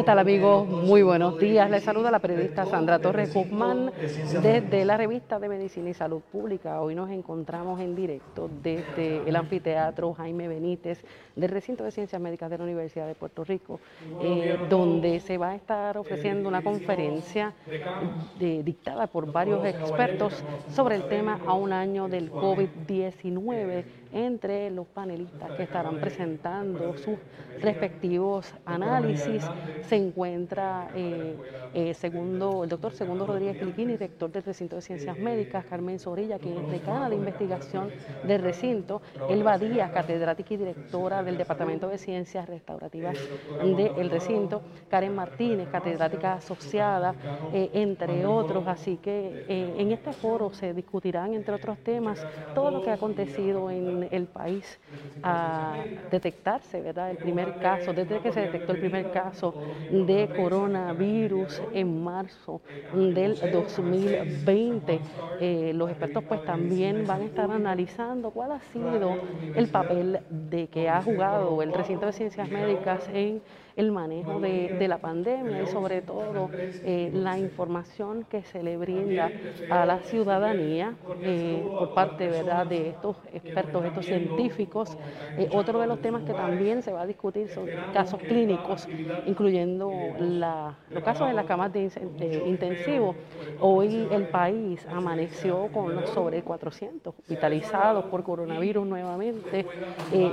¿Qué tal amigos? Muy buenos días. Les saluda la periodista Sandra Torres Guzmán desde la revista de Medicina y Salud Pública. Hoy nos encontramos en directo desde el anfiteatro Jaime Benítez del recinto de Ciencias Médicas de la Universidad de Puerto Rico, eh, donde se va a estar ofreciendo una conferencia dictada por varios expertos sobre el tema a un año del COVID-19 entre los panelistas que estarán presentando sus respectivos análisis. Se encuentra eh, eh, segundo, el doctor Segundo Rodríguez Cliquini, director del recinto de Ciencias Médicas, Carmen Zorilla, quien es decana de investigación del recinto, Elba Díaz, catedrática y directora del Departamento de Ciencias Restaurativas del recinto, Karen Martínez, catedrática asociada, eh, entre otros. Así que en este foro se discutirán, entre otros temas, todo lo que ha acontecido en el país a detectarse, ¿verdad? El primer caso, desde que se detectó el primer caso de coronavirus en marzo del 2020. Eh, los expertos pues también van a estar analizando cuál ha sido el papel de que ha jugado el recinto de ciencias médicas en el manejo de, la pandemia y sobre todo eh, la información que se le brinda a la ciudadanía eh, por parte ¿verdad? de estos expertos, estos científicos. Eh, otro de los temas que también se va a discutir son casos clínicos, incluyendo los casos en las camas de, intensivo. Hoy el país amaneció con sobre 400 hospitalizados por coronavirus nuevamente.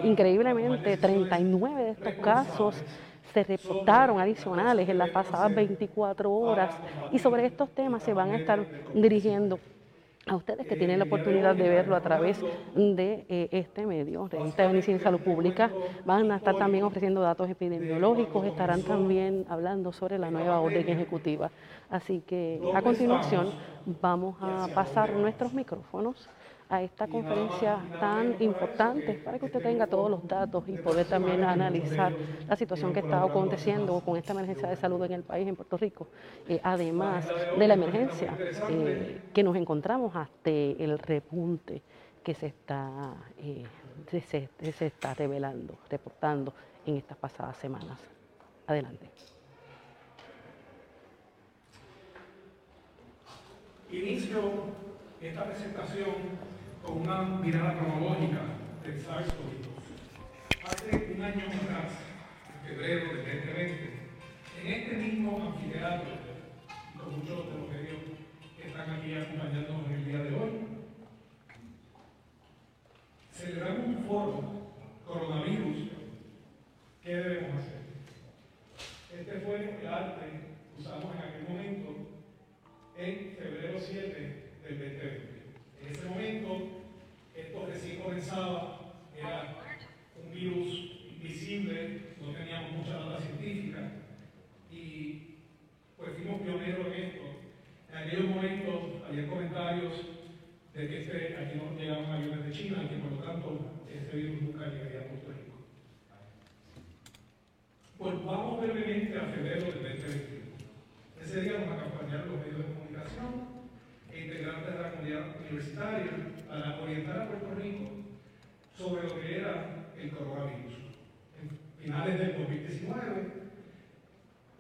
increíblemente, 39 de estos casos se reportaron adicionales en las pasadas 24 horas y sobre estos temas se van a estar dirigiendo a ustedes que tienen la oportunidad de verlo a través de eh, este medio, de esta Medicina Salud Pública, van a estar también ofreciendo datos epidemiológicos, estarán también hablando sobre la nueva orden ejecutiva. Así que a continuación vamos a pasar nuestros micrófonos a esta conferencia tan importante para que usted tenga todos los datos y poder también analizar la situación que está aconteciendo con esta emergencia de salud en el país, en Puerto Rico, eh, además de la emergencia eh, que nos encontramos hasta el repunte que se está, eh, se, se está revelando, reportando en estas pasadas semanas. Adelante. Inicio esta presentación con una mirada cronológica del SARS-CoV-2. Hace un año atrás, en febrero del 2020, en este mismo anfiteatro, con muchos de los medios que están aquí acompañándonos en el día de hoy, celebramos un foro coronavirus. ¿Qué debemos hacer? Este fue el arte que usamos en aquel momento, en febrero 7 del 2020. En ese momento, esto recién comenzaba, era un virus invisible, no teníamos mucha data científica y pues fuimos pioneros en esto. En aquellos momentos había comentarios de que este, aquí no llegaban aviones de China y que por lo tanto este virus nunca llegaría a Puerto Rico. Pues vamos brevemente a febrero del 2021. Ese día nos acompañaron los medios de comunicación integrantes de la comunidad universitaria para orientar a Puerto Rico sobre lo que era el coronavirus. En finales del 2019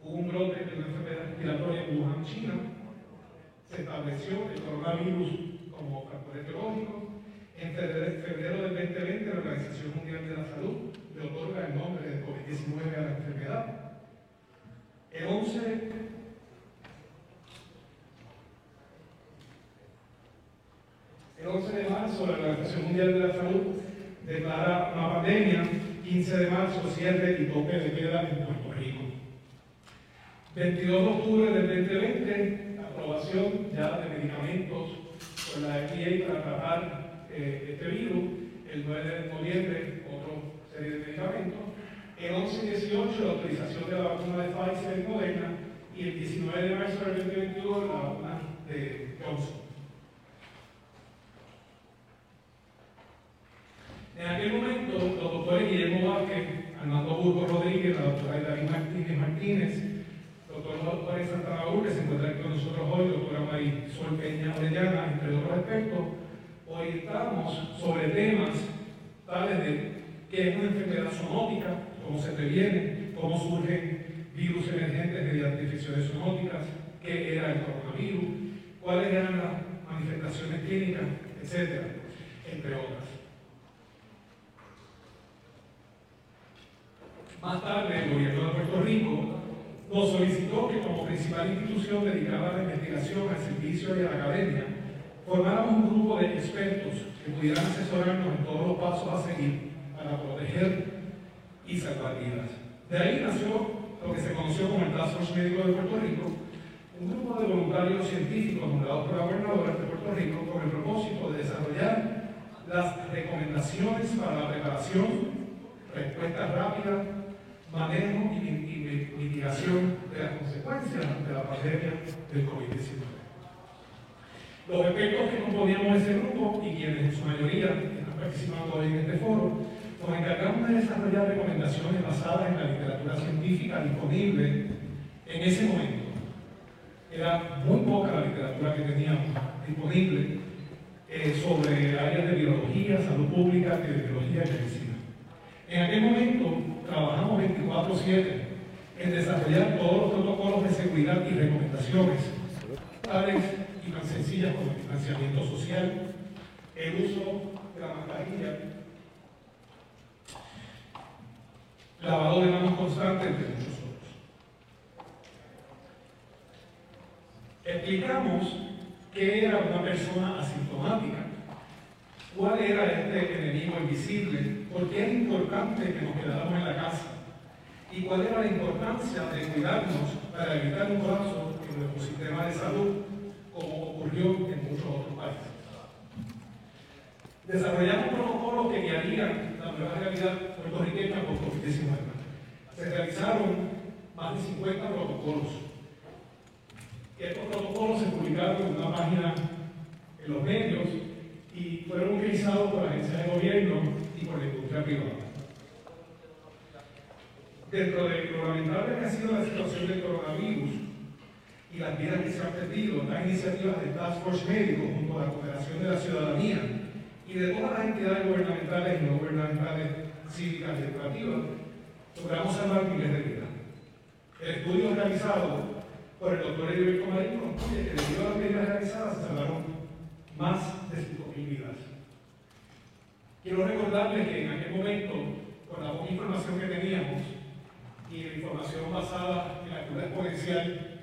hubo un brote de una enfermedad respiratoria en Wuhan, China. Se estableció el coronavirus como factor etiológico. En febrero del 2020 la Organización Mundial de la Salud le otorga el nombre de COVID-19 a la enfermedad. El 11 El 11 de marzo, la Organización Mundial de la Salud declara una pandemia. 15 de marzo, cierre y toque de queda en Puerto Rico. 22 de octubre del 2020, aprobación ya de medicamentos por la FDA para tratar eh, este virus. El 9 de noviembre, otra serie de medicamentos. El 11 y 18, la autorización de la vacuna de Pfizer y Moderna. y el 19 de marzo del 2022 la vacuna de Johnson. En aquel momento, los doctores Guillermo Vázquez, Armando Burgos Rodríguez, la doctora David Martínez Martínez, doctor Juárez Santa que se encuentra con nosotros hoy, doctora Marisol Peña Orellana, entre otros expertos, hoy estamos sobre temas tales de qué es una enfermedad zoonótica, cómo se previene, cómo surgen virus emergentes mediante infecciones zoonóticas, qué era el coronavirus, cuáles eran las manifestaciones clínicas, etcétera, entre otras. Más tarde, el gobierno de Puerto Rico nos solicitó que como principal institución dedicada a la investigación, al servicio y a la academia, formáramos un grupo de expertos que pudieran asesorarnos en todos los pasos a seguir para proteger y salvar vidas. De ahí nació lo que se conoció como el Task Force Médico de Puerto Rico, un grupo de voluntarios científicos nombrados por la gobernadora de Puerto Rico con el propósito de desarrollar las recomendaciones para la preparación, respuesta rápida, manejo y, mitigación de las consecuencias de la pandemia del COVID-19. Los expertos que componíamos ese grupo y quienes en su mayoría están participando hoy en este foro, nos encargamos de desarrollar recomendaciones basadas en la literatura científica disponible en ese momento. Era muy poca la literatura que teníamos disponible eh, sobre áreas de biología, salud pública, epidemiología y medicina. En aquel momento trabajamos 24-7 en desarrollar todos los protocolos de seguridad y recomendaciones, tales y tan sencillas como el distanciamiento social, el uso de la mascarilla, lavado de manos constante, entre muchos otros. Explicamos qué era una persona asintomática cuál era este enemigo invisible, por qué es importante que nos quedáramos en la casa y cuál era la importancia de cuidarnos para evitar un colapso en nuestro sistema de salud, como ocurrió en muchos otros países. Desarrollamos protocolos que guiarían la nueva realidad puertorriqueña por COVID-19. Se realizaron más de 50 protocolos. Estos protocolos se publicaron en una página en los medios fueron utilizados por agencias de gobierno y por la industria privada. Dentro de lo lamentable que ha sido la situación del coronavirus y las vidas que se han perdido, las iniciativas del Task Force Médico junto a la cooperación de la ciudadanía y de todas las entidades gubernamentales y no gubernamentales, cívicas y educativas, logramos salvar miles de vidas. El estudio realizado por el doctor Heriberto Marín concluye que debido a las medidas realizadas se salvaron más de 5.000 vidas. Quiero recordarles que en aquel momento, con la información que teníamos y la información basada en la curva exponencial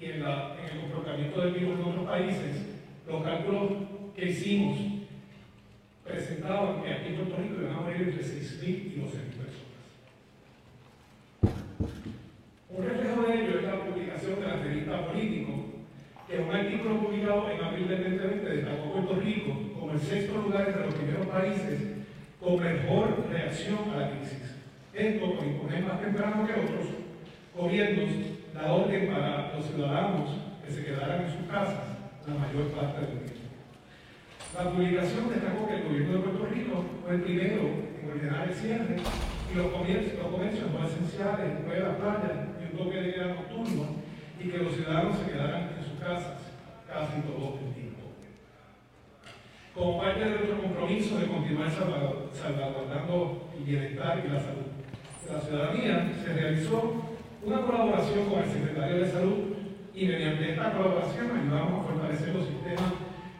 y en, el comportamiento del virus en otros países, los cálculos que hicimos presentaban que aquí en Puerto Rico iban a morir entre 6.000 y 12.000 personas. Un reflejo de ello es la publicación de la revista Político, que un artículo publicado en abril del 2020 destacó Puerto Rico como el sexto lugar entre los primeros países con mejor reacción a la crisis. Esto por imponer más temprano que otros gobiernos la orden para los ciudadanos que se quedaran en sus casas la mayor parte del tiempo. La publicación destacó que el gobierno de Puerto Rico fue el primero en ordenar el cierre y los comercios, los comercios no esenciales, escuelas, playas y un toque de queda nocturno y que los ciudadanos se quedaran casas casi todo el tiempo. Como parte de nuestro compromiso de continuar salvaguardando el bienestar y la salud de la ciudadanía, se realizó una colaboración con el secretario de Salud y mediante esta colaboración ayudamos a fortalecer los sistemas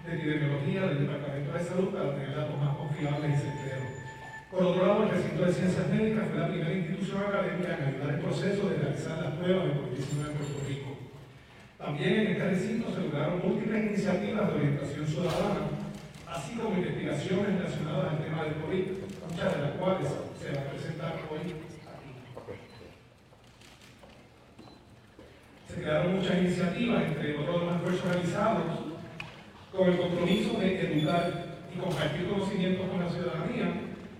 de epidemiología del Departamento de Salud para tener datos más confiables y certeros. Por otro lado, el recinto de ciencias médicas fue la primera institución académica en ayudar el proceso de realizar las pruebas de COVID-19 en Puerto. También en este recinto se lograron múltiples iniciativas de orientación ciudadana, así como investigaciones relacionadas al tema del COVID, muchas de las cuales se van a presentar hoy aquí. Se crearon muchas iniciativas, entre otros los esfuerzos realizados, con el compromiso de educar y compartir conocimientos con la ciudadanía,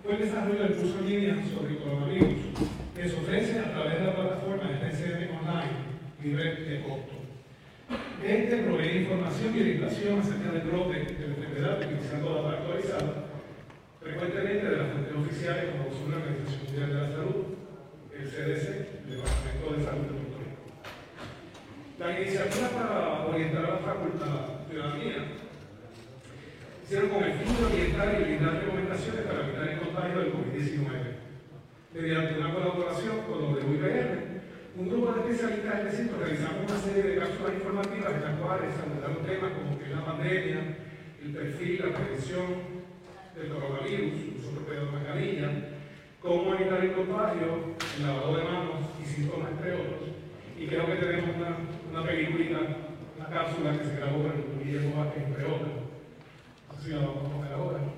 fue el desarrollo del curso en línea sobre el coronavirus, que se ofrece a través de la plataforma de TCM Online libre de costo. Este provee información y orientación acerca del brote de la enfermedad utilizando data actualizada, frecuentemente de las fuentes oficiales como son la Organización Mundial de la Salud, el CDC, el Departamento de Salud de Puerto Rico. La iniciativa para orientar a la facultad ciudadanía hicieron con el fin de orientar y brindar recomendaciones para evitar el contagio del COVID-19 mediante una colaboración con los de UIPR un grupo de especialistas del recinto realizamos una serie de cápsulas informativas en las cuales abordaron temas como que la pandemia, el perfil, la prevención del coronavirus, uso propio de mascarilla, cómo evitar el contagio, el lavado de manos y síntomas, entre otros. Y creo que tenemos una, una peliculita, una cápsula que se grabó el Guillermo Vázquez, entre otros. Así la vamos a ver ahora.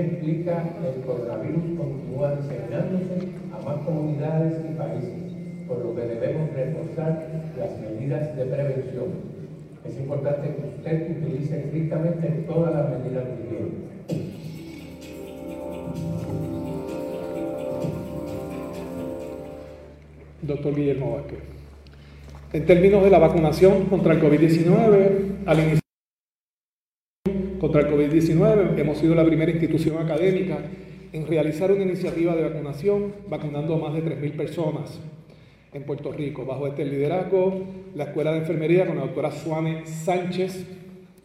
implica que el coronavirus continúa diseminándose a más comunidades y países, por lo que debemos reforzar las medidas de prevención. Es importante que usted utilice estrictamente todas las medidas de higiene. Doctor Guillermo Vázquez. En términos de la vacunación contra el COVID-19, al inicio contra el COVID-19. Hemos sido la primera institución académica en realizar una iniciativa de vacunación, vacunando a más de 3.000 personas en Puerto Rico. Bajo este liderazgo, la Escuela de Enfermería con la doctora Suame Sánchez,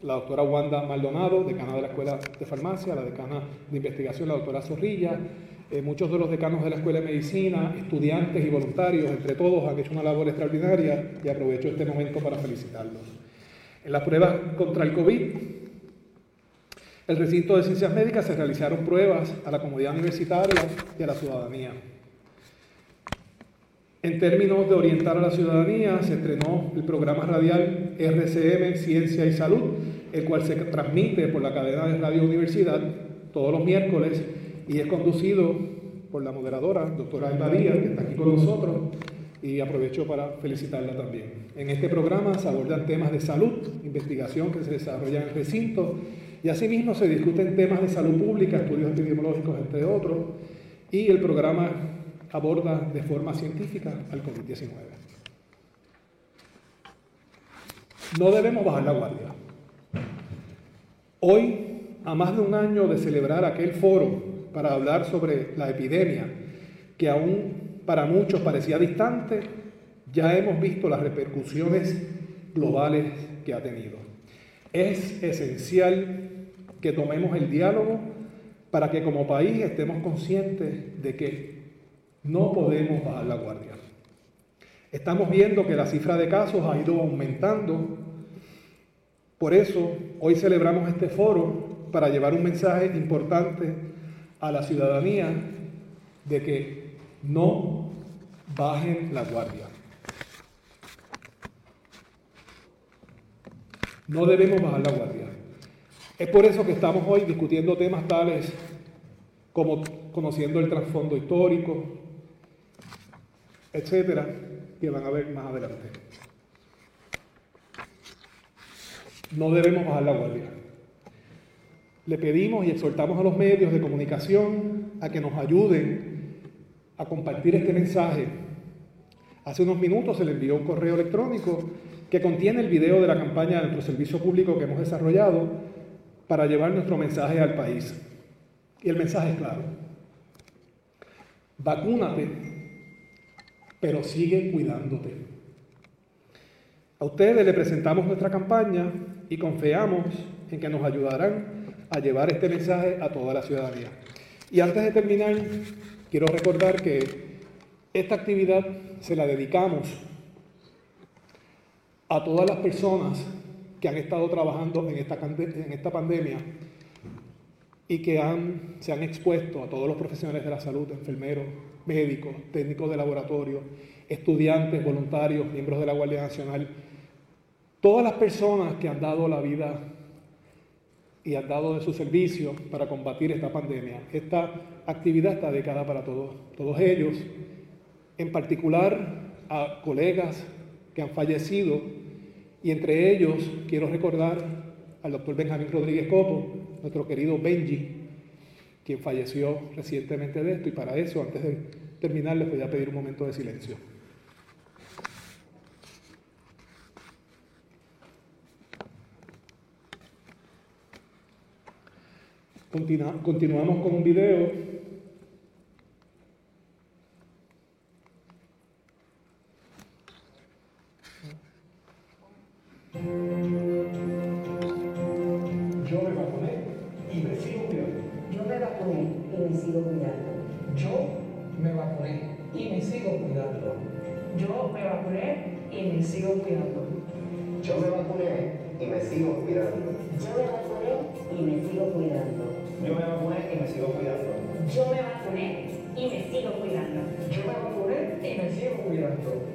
la doctora Wanda Maldonado, decana de la Escuela de Farmacia, la decana de Investigación, la doctora Zorrilla, eh, muchos de los decanos de la Escuela de Medicina, estudiantes y voluntarios, entre todos, han hecho una labor extraordinaria y aprovecho este momento para felicitarlos. En las pruebas contra el COVID, el recinto de ciencias médicas se realizaron pruebas a la comunidad universitaria y a la ciudadanía. En términos de orientar a la ciudadanía, se estrenó el programa radial RCM Ciencia y Salud, el cual se transmite por la cadena de Radio Universidad todos los miércoles y es conducido por la moderadora, doctora Alba Díaz, que está aquí con nosotros, y aprovecho para felicitarla también. En este programa se abordan temas de salud, investigación que se desarrolla en el recinto y asimismo se discuten temas de salud pública, estudios epidemiológicos, entre otros, y el programa aborda de forma científica al COVID-19. No debemos bajar la guardia. Hoy, a más de un año de celebrar aquel foro para hablar sobre la epidemia, que aún para muchos parecía distante, ya hemos visto las repercusiones globales que ha tenido. Es esencial que tomemos el diálogo para que como país estemos conscientes de que no podemos bajar la guardia. Estamos viendo que la cifra de casos ha ido aumentando. Por eso hoy celebramos este foro para llevar un mensaje importante a la ciudadanía de que no bajen la guardia. No debemos bajar la guardia. Es por eso que estamos hoy discutiendo temas tales como conociendo el trasfondo histórico, etcétera, que van a ver más adelante. No debemos bajar la guardia. Le pedimos y exhortamos a los medios de comunicación a que nos ayuden a compartir este mensaje. Hace unos minutos se le envió un correo electrónico que contiene el video de la campaña de nuestro servicio público que hemos desarrollado para llevar nuestro mensaje al país. Y el mensaje es claro. Vacúnate, pero sigue cuidándote. A ustedes le presentamos nuestra campaña y confiamos en que nos ayudarán a llevar este mensaje a toda la ciudadanía. Y antes de terminar, quiero recordar que esta actividad se la dedicamos a todas las personas que han estado trabajando en esta, en esta pandemia y que han, se han expuesto a todos los profesionales de la salud, enfermeros, médicos, técnicos de laboratorio, estudiantes, voluntarios, miembros de la Guardia Nacional, todas las personas que han dado la vida y han dado de su servicio para combatir esta pandemia. Esta actividad está dedicada para todos, todos ellos, en particular a colegas que han fallecido y entre ellos quiero recordar al doctor Benjamín Rodríguez Copo, nuestro querido Benji, quien falleció recientemente de esto y para eso, antes de terminar, les voy a pedir un momento de silencio. continuamos con un video Yo me vacuné y me sigo cuidando. Yo me vacuné y me sigo cuidando. Yo me vacuné y me sigo cuidando. Yo me vacuné y me sigo cuidando. Yo me vacuné y me sigo cuidando. Yo me vacuné y me sigo cuidando. Yo me vacuné y me sigo cuidando. Yo me vacuné y me sigo cuidando. Yo me vacuné y me sigo cuidando.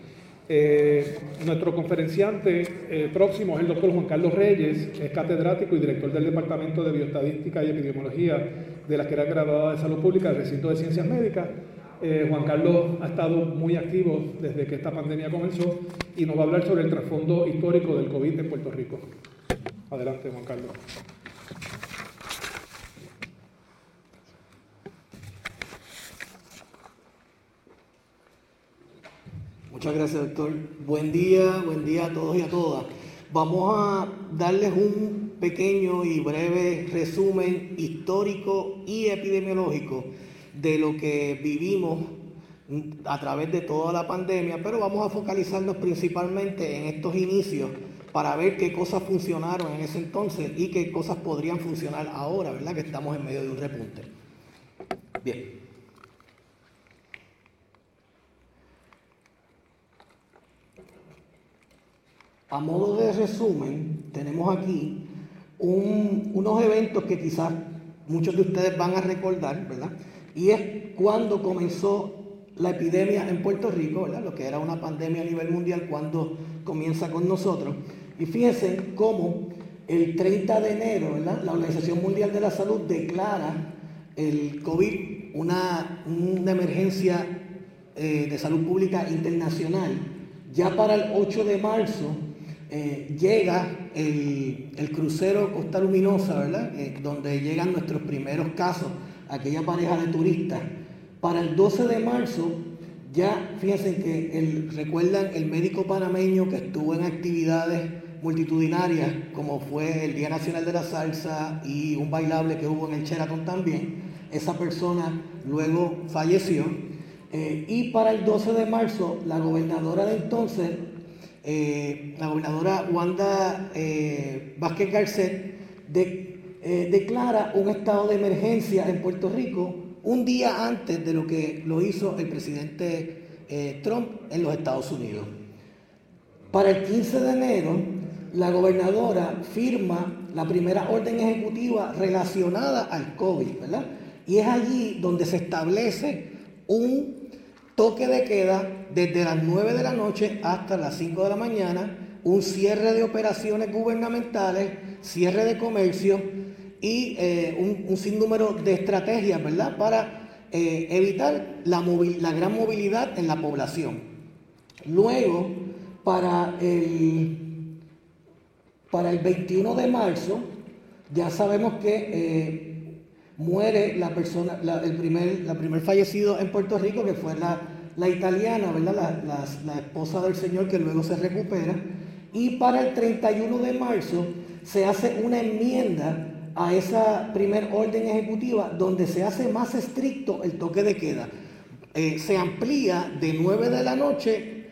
Eh, nuestro conferenciante eh, próximo es el doctor Juan Carlos Reyes, es catedrático y director del Departamento de Bioestadística y Epidemiología de la Escuela Graduada de Salud Pública del Recinto de Ciencias Médicas. Eh, Juan Carlos ha estado muy activo desde que esta pandemia comenzó y nos va a hablar sobre el trasfondo histórico del COVID en Puerto Rico. Adelante, Juan Carlos. Muchas gracias, doctor. Buen día, buen día a todos y a todas. Vamos a darles un pequeño y breve resumen histórico y epidemiológico de lo que vivimos a través de toda la pandemia, pero vamos a focalizarnos principalmente en estos inicios para ver qué cosas funcionaron en ese entonces y qué cosas podrían funcionar ahora, ¿verdad? Que estamos en medio de un repunte. Bien. A modo de resumen, tenemos aquí unos eventos que quizás muchos de ustedes van a recordar, ¿verdad? Y es cuando comenzó la epidemia en Puerto Rico, ¿verdad? Lo que era una pandemia a nivel mundial, cuando comienza con nosotros. Y fíjense cómo el 30 de enero, ¿verdad? La Organización Mundial de la Salud declara el COVID una, una emergencia eh, de salud pública internacional. Ya para el 8 de marzo, eh, llega el, crucero Costa Luminosa, ¿verdad? Eh, donde llegan nuestros primeros casos, aquella pareja de turistas. Para el 12 de marzo, ya fíjense que recuerdan el médico panameño que estuvo en actividades multitudinarias, como fue el Día Nacional de la Salsa y un bailable que hubo en el Sheraton también. Esa persona luego falleció. Eh, y para el 12 de marzo, la gobernadora de entonces, eh, la gobernadora Wanda eh, Vázquez Garcet eh, declara un estado de emergencia en Puerto Rico un día antes de lo que lo hizo el presidente Trump en los Estados Unidos. Para el 15 de enero, la gobernadora firma la primera orden ejecutiva relacionada al COVID, ¿verdad? Y es allí donde se establece un toque de queda desde las 9 de la noche hasta las 5 de la mañana, un cierre de operaciones gubernamentales, cierre de comercio y eh, un, sinnúmero de estrategias, ¿verdad?, para eh, evitar la, gran movilidad en la población. Luego, para el, para el 21 de marzo, ya sabemos que eh, muere la persona, el primer, la primer fallecido en Puerto Rico, que fue la, la italiana, ¿verdad? La, esposa del Señor que luego se recupera. Y para el 31 de marzo se hace una enmienda a esa primer orden ejecutiva donde se hace más estricto el toque de queda. Eh, se amplía de 9 de la noche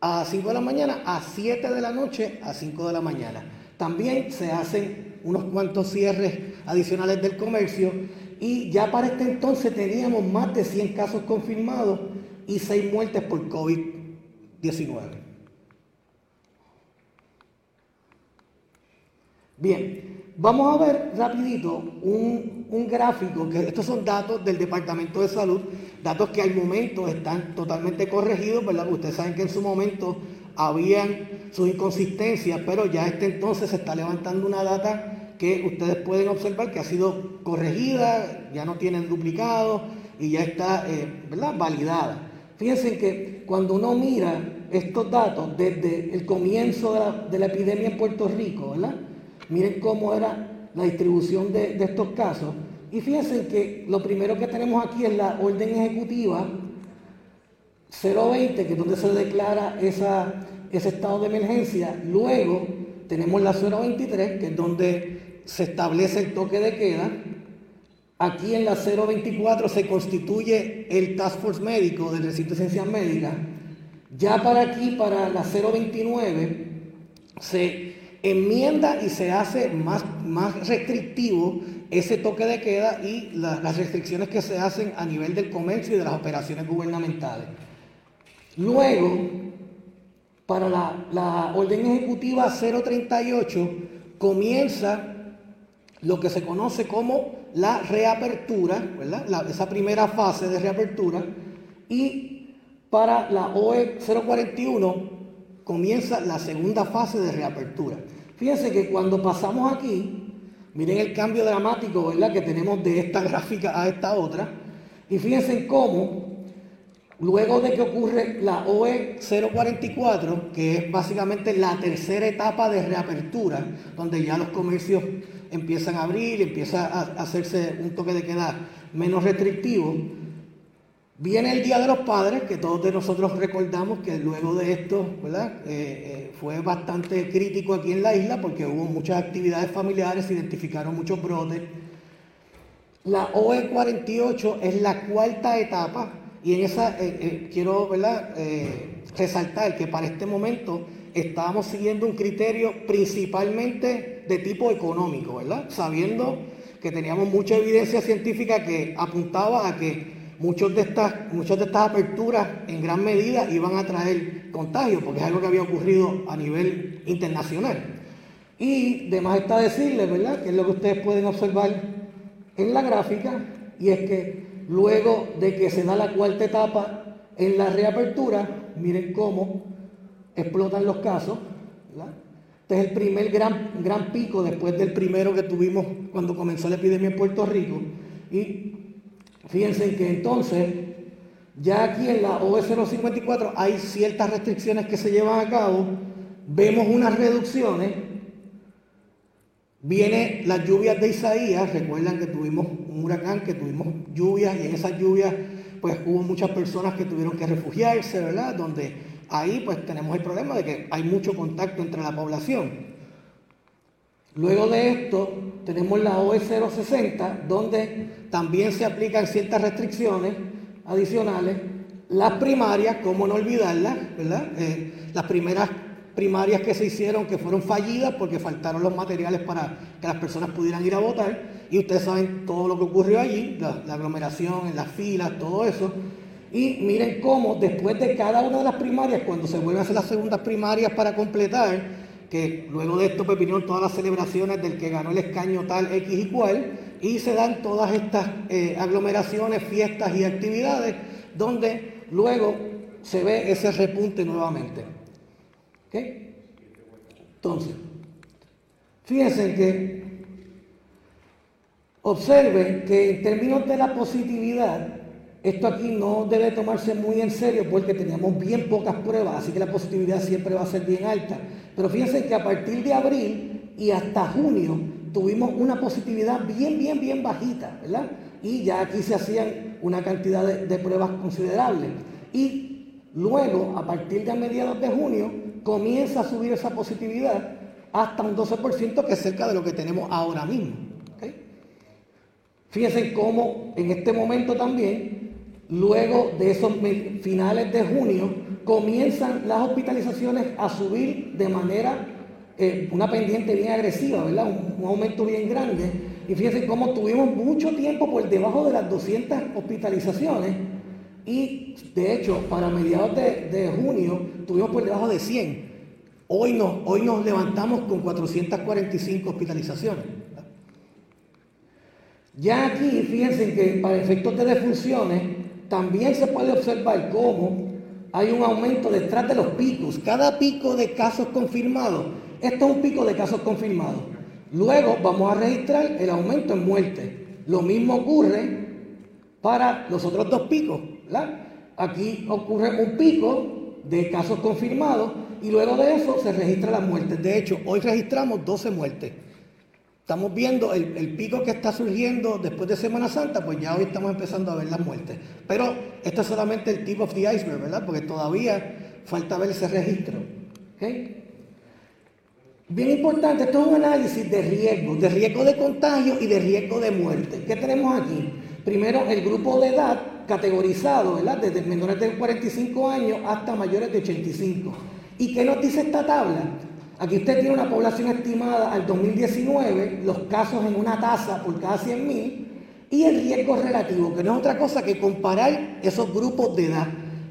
a 5 de la mañana a 7 de la noche a 5 de la mañana. También se hacen unos cuantos cierres adicionales del comercio y ya para este entonces teníamos más de 100 casos confirmados y 6 muertes por COVID-19. Bien, vamos a ver rapidito un, un, gráfico, estos son datos del Departamento de Salud, datos que al momento están totalmente corregidos, ¿verdad? Ustedes saben que en su momento habían sus inconsistencias, pero ya este entonces se está levantando una data que ustedes pueden observar que ha sido corregida, ya no tienen duplicado y ya está eh, ¿verdad? validada. Fíjense que cuando uno mira estos datos desde el comienzo de la, epidemia en Puerto Rico, ¿verdad? Miren cómo era la distribución de, estos casos. Y fíjense que lo primero que tenemos aquí es la orden ejecutiva 020, que es donde se declara ese estado de emergencia. Luego tenemos la 023, que es donde se establece el toque de queda. Aquí en la 024 se constituye el Task Force médico del recinto de ciencias médicas. Ya para aquí, para la 029, se enmienda y se hace más, más restrictivo ese toque de queda y las restricciones que se hacen a nivel del comercio y de las operaciones gubernamentales. Luego, para la, la orden ejecutiva 038, comienza lo que se conoce como la reapertura, ¿verdad? esa primera fase de reapertura, y para la OE 041 comienza la segunda fase de reapertura. Fíjense que cuando pasamos aquí, miren el cambio dramático ¿verdad? que tenemos de esta gráfica a esta otra, y fíjense cómo Luego de que ocurre la OE 044, que es básicamente la tercera etapa de reapertura, donde ya los comercios empiezan a abrir, empieza a hacerse un toque de queda menos restrictivo, viene el Día de los Padres, que todos de nosotros recordamos que luego de esto. Eh, eh, fue bastante crítico aquí en la isla porque hubo muchas actividades familiares, se identificaron muchos brotes. La OE 48 es la cuarta etapa y en esa eh, eh, quiero. Eh, resaltar que para este momento estábamos siguiendo un criterio principalmente de tipo económico, ¿verdad? Sabiendo que teníamos mucha evidencia científica que apuntaba a que muchos de estas, muchas de estas aperturas en gran medida iban a traer contagios, porque es algo que había ocurrido a nivel internacional. Y demás está decirles, ¿verdad? Que es lo que ustedes pueden observar en la gráfica, y es que Luego de que se da la cuarta etapa en la reapertura, miren cómo explotan los casos. Este es el primer gran, gran pico después del primero que tuvimos cuando comenzó la epidemia en Puerto Rico. Y fíjense que entonces, ya aquí en la OE 054 hay ciertas restricciones que se llevan a cabo, vemos unas reducciones Viene las lluvias de Isaías, recuerdan que tuvimos un huracán, que tuvimos lluvias y en esas lluvias pues hubo muchas personas que tuvieron que refugiarse, ¿verdad? Donde ahí pues tenemos el problema de que hay mucho contacto entre la población. Luego de esto tenemos la OE 060, donde también se aplican ciertas restricciones adicionales. Las primarias, como no olvidarlas, ¿verdad? Eh, las primeras primarias que se hicieron que fueron fallidas porque faltaron los materiales para que las personas pudieran ir a votar. Y ustedes saben todo lo que ocurrió allí, la, aglomeración, las filas, todo eso. Y miren cómo después de cada una de las primarias, cuando se vuelven a hacer las segundas primarias para completar, que luego de esto pues vinieron todas las celebraciones del que ganó el escaño tal X y cual, y se dan todas estas eh, aglomeraciones, fiestas y actividades, donde luego se ve ese repunte nuevamente. Entonces, fíjense que observen que en términos de la positividad, esto aquí no debe tomarse muy en serio porque teníamos bien pocas pruebas, así que la positividad siempre va a ser bien alta. Pero fíjense que a partir de abril y hasta junio tuvimos una positividad bien, bien, bien bajita, ¿verdad? Y ya aquí se hacían una cantidad de, de pruebas considerables. Y luego, a partir de mediados de junio, comienza a subir esa positividad hasta un 12% que es cerca de lo que tenemos ahora mismo. Fíjense cómo en este momento también, luego de esos finales de junio, comienzan las hospitalizaciones a subir de manera, eh, una pendiente bien agresiva, ¿verdad? Un, aumento bien grande. Y fíjense cómo tuvimos mucho tiempo por debajo de las 200 hospitalizaciones y de hecho para mediados de, junio tuvimos por debajo de 100. Hoy nos, hoy nos levantamos con 445 hospitalizaciones. Ya aquí, fíjense que para efectos de defunciones, también se puede observar cómo hay un aumento detrás de los picos. Cada pico de casos confirmados, esto es un pico de casos confirmados. Luego vamos a registrar el aumento en muerte. Lo mismo ocurre para los otros dos picos. Aquí ocurre un pico de casos confirmados y luego de eso se registra las muertes. De hecho, hoy registramos 12 muertes. Estamos viendo el, pico que está surgiendo después de Semana Santa, pues ya hoy estamos empezando a ver las muertes. Pero esto es solamente el tip of the iceberg, ¿verdad? Porque todavía falta ver ese registro. Bien importante, esto es un análisis de riesgo, de riesgo de contagio y de riesgo de muerte. ¿Qué tenemos aquí? Primero, el grupo de edad categorizado, ¿verdad? Desde menores de 45 años hasta mayores de 85. ¿Y qué nos dice esta tabla? Aquí usted tiene una población estimada al 2019, los casos en una tasa por cada 100.000 y el riesgo relativo, que no es otra cosa que comparar esos grupos de edad.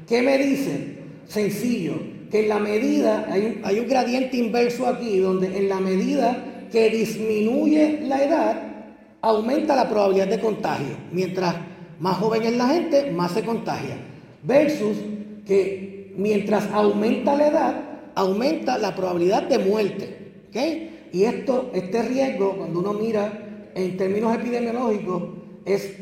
¿Qué me dice? Sencillo, que en la medida, hay un, hay un gradiente inverso aquí, donde en la medida que disminuye la edad, aumenta la probabilidad de contagio. Mientras más joven es la gente, más se contagia. Versus que mientras aumenta la edad, aumenta la probabilidad de muerte. Y esto, este riesgo, cuando uno mira en términos epidemiológicos, es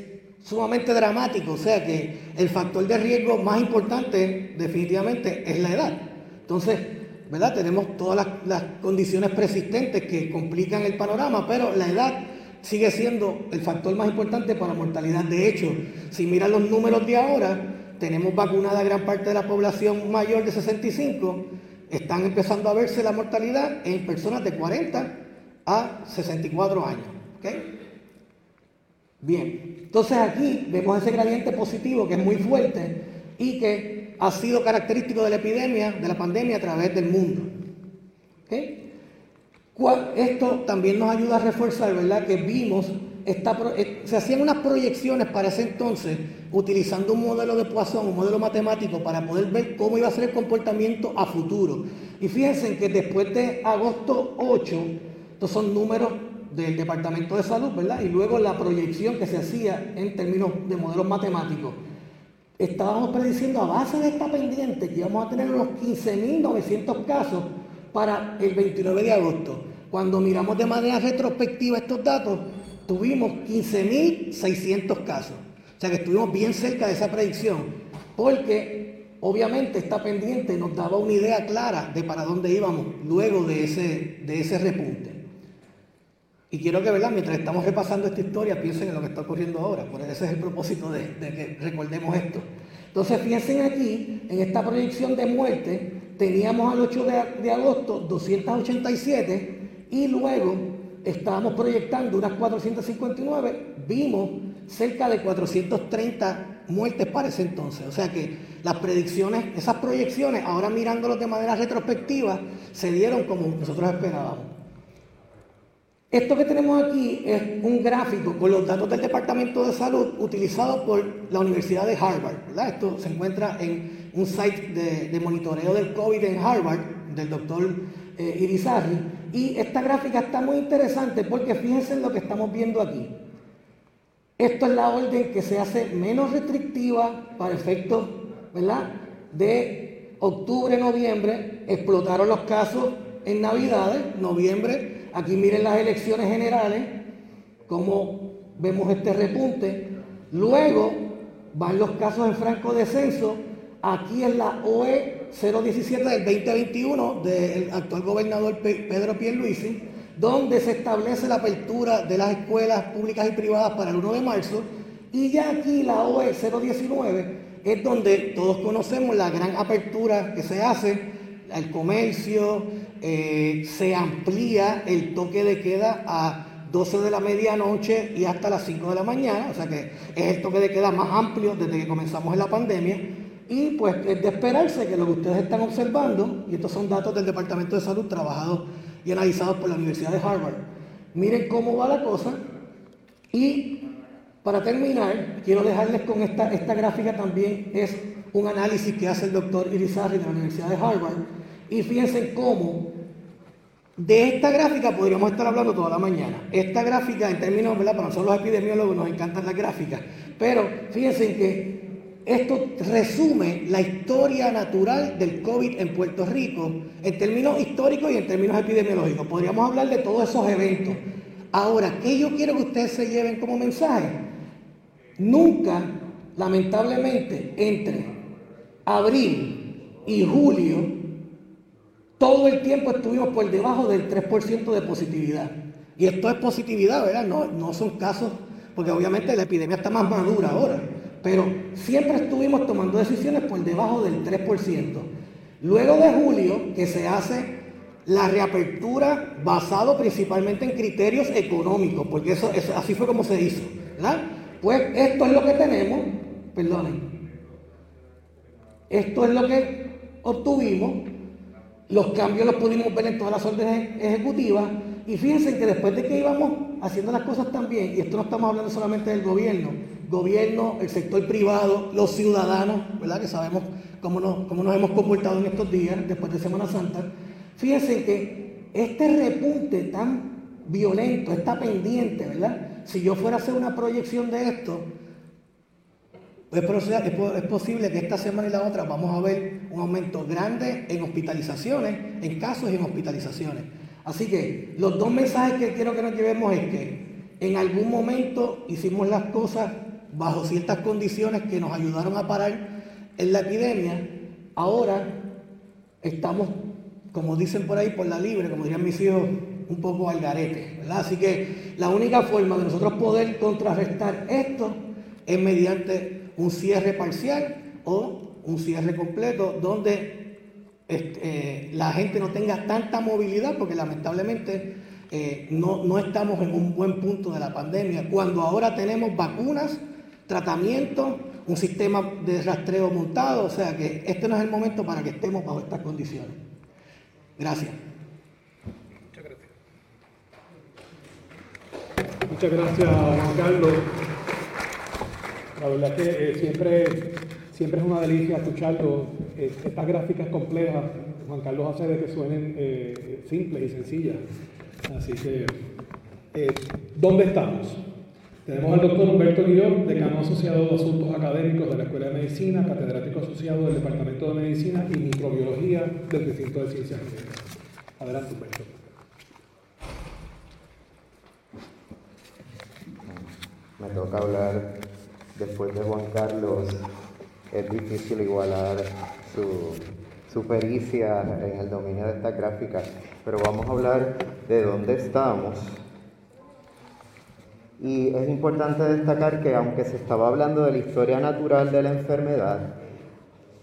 sumamente dramático. O sea que el factor de riesgo más importante definitivamente es la edad. Entonces, ¿verdad? Tenemos todas las, las condiciones persistentes que complican el panorama, pero la edad sigue siendo el factor más importante para la mortalidad. De hecho, si miran los números de ahora, tenemos vacunada gran parte de la población mayor de 65, están empezando a verse la mortalidad en personas de 40 a 64 años. Bien, entonces aquí vemos ese gradiente positivo que es muy fuerte y que ha sido característico de la epidemia, de la pandemia a través del mundo. Esto también nos ayuda a reforzar, ¿verdad? Que vimos eh, se hacían unas proyecciones para ese entonces utilizando un modelo de Poisson, un modelo matemático, para poder ver cómo iba a ser el comportamiento a futuro. Y fíjense que después de agosto 8, estos son números del Departamento de Salud, ¿verdad? Y luego la proyección que se hacía en términos de modelos matemáticos. Estábamos prediciendo a base de esta pendiente que íbamos a tener unos 15.900 casos para el 29 de agosto. Cuando miramos de manera retrospectiva estos datos, tuvimos 15.600 casos. O sea que estuvimos bien cerca de esa predicción, porque obviamente esta pendiente nos daba una idea clara de para dónde íbamos luego de ese, de ese repunte. Y quiero que, ¿verdad? mientras estamos repasando esta historia, piensen en lo que está ocurriendo ahora, porque ese es el propósito de, que recordemos esto. Entonces, fíjense aquí, en esta proyección de muerte, teníamos al 8 de, de agosto 287 y luego estábamos proyectando unas 459, vimos cerca de 430 muertes para ese entonces. O sea que las predicciones, esas proyecciones, ahora mirándolos de manera retrospectiva, se dieron como nosotros esperábamos. Esto que tenemos aquí es un gráfico con los datos del Departamento de Salud utilizado por la Universidad de Harvard. Esto se encuentra en un site de, monitoreo del COVID en Harvard, del doctor eh, Irizarry. Y esta gráfica está muy interesante porque fíjense en lo que estamos viendo aquí. Esto es la orden que se hace menos restrictiva para efectos ¿verdad? de octubre, noviembre. Explotaron los casos en Navidades, noviembre. Aquí miren las elecciones generales, como vemos este repunte. Luego van los casos en franco descenso. Aquí es la OE 017 del 2021 del actual gobernador Pedro Pierluisi, donde se establece la apertura de las escuelas públicas y privadas para el 1 de marzo, y ya aquí la OE 019 es donde todos conocemos la gran apertura que se hace al comercio, eh, se amplía el toque de queda a 12 de la medianoche y hasta las 5 de la mañana, o sea que es el toque de queda más amplio desde que comenzamos en la pandemia. Y pues es de esperarse que lo que ustedes están observando, y estos son datos del Departamento de Salud trabajados y analizados por la Universidad de Harvard, miren cómo va la cosa. Y para terminar, quiero dejarles con esta, esta gráfica también, es un análisis que hace el doctor Irizarry de la Universidad de Harvard. Y fíjense cómo de esta gráfica podríamos estar hablando toda la mañana. Esta gráfica, en términos, ¿verdad? Para nosotros los epidemiólogos nos encantan las gráficas, pero fíjense que esto resume la historia natural del COVID en Puerto Rico en términos históricos y en términos epidemiológicos. Podríamos hablar de todos esos eventos. Ahora, ¿qué yo quiero que ustedes se lleven como mensaje? Nunca, lamentablemente, entre abril y julio todo el tiempo estuvimos por debajo del 3% de positividad. Y esto es positividad, ¿verdad? No, no son casos, porque obviamente la epidemia está más madura ahora, pero siempre estuvimos tomando decisiones por debajo del 3%. Luego de julio, que se hace la reapertura basado principalmente en criterios económicos, porque eso, así fue como se hizo, ¿verdad? Pues esto es lo que tenemos, perdonen, esto es lo que obtuvimos los cambios los pudimos ver en todas las órdenes ejecutivas y fíjense que después de que íbamos haciendo las cosas tan bien, y esto no estamos hablando solamente del gobierno, gobierno, el sector privado, los ciudadanos, ¿verdad? Que sabemos cómo nos, cómo nos hemos comportado en estos días, después de Semana Santa. Fíjense que este repunte tan violento, está pendiente, ¿verdad? Si yo fuera a hacer una proyección de esto, es, posible que esta semana y la otra vamos a ver un aumento grande en hospitalizaciones, en casos y en hospitalizaciones. Así que los dos mensajes que quiero que nos llevemos es que en algún momento hicimos las cosas bajo ciertas condiciones que nos ayudaron a parar en la epidemia. Ahora estamos, como dicen por ahí, por la libre, como dirían mis hijos, un poco al garete. Así que la única forma de nosotros poder contrarrestar esto es mediante un cierre parcial o un cierre completo donde este, eh, la gente no tenga tanta movilidad porque lamentablemente eh, no, no estamos en un buen punto de la pandemia cuando ahora tenemos vacunas, tratamiento, un sistema de rastreo montado, o sea que este no es el momento para que estemos bajo estas condiciones. Gracias. Muchas gracias. Muchas gracias, Juan Carlos. La verdad es que eh, siempre, siempre es una delicia escucharlo. Eh, estas gráficas complejas, Juan Carlos hace de que suenen eh, simples y sencillas. Así que, ¿dónde estamos? Tenemos al doctor Humberto Guillón, decano asociado de Asuntos Académicos de la Escuela de Medicina, catedrático asociado del Departamento de Medicina y Microbiología del Distrito de Ciencias Médicas. Adelante, Humberto. Me toca hablar después de Juan Carlos, es difícil igualar su, pericia en el dominio de esta gráfica, pero vamos a hablar de dónde estamos. Y es importante destacar que aunque se estaba hablando de la historia natural de la enfermedad,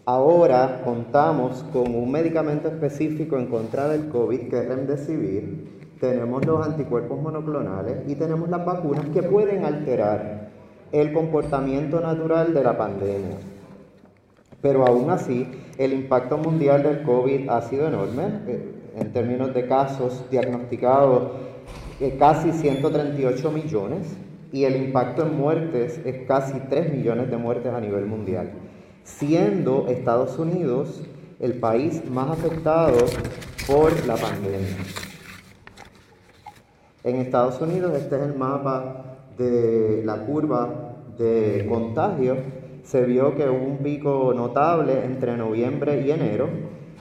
ahora contamos con un medicamento específico en contra del COVID, que es Remdesivir, tenemos los anticuerpos monoclonales y tenemos las vacunas que pueden alterar el comportamiento natural de la pandemia. Pero aún así, el impacto mundial del COVID ha sido enorme eh, en términos de casos diagnosticados, eh, casi 138 millones, y el impacto en muertes es casi 3 millones de muertes a nivel mundial, siendo Estados Unidos el país más afectado por la pandemia. En Estados Unidos, este es el mapa de la curva de contagio, se vio que hubo un pico notable entre noviembre y enero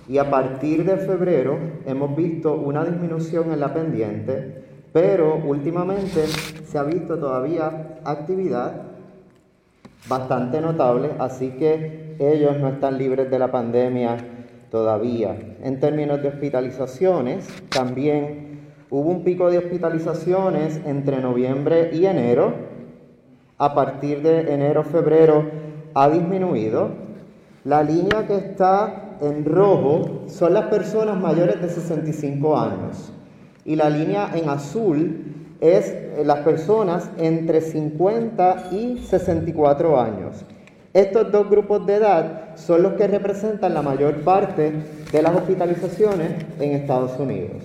y a partir de febrero hemos visto una disminución en la pendiente, pero últimamente se ha visto todavía actividad bastante notable, así que ellos no están libres de la pandemia todavía. En términos de hospitalizaciones, también Hubo un pico de hospitalizaciones entre noviembre y enero. A partir de enero-febrero ha disminuido. La línea que está en rojo son las personas mayores de 65 años y la línea en azul es eh, las personas entre 50 y 64 años. Estos dos grupos de edad son los que representan la mayor parte de las hospitalizaciones en Estados Unidos.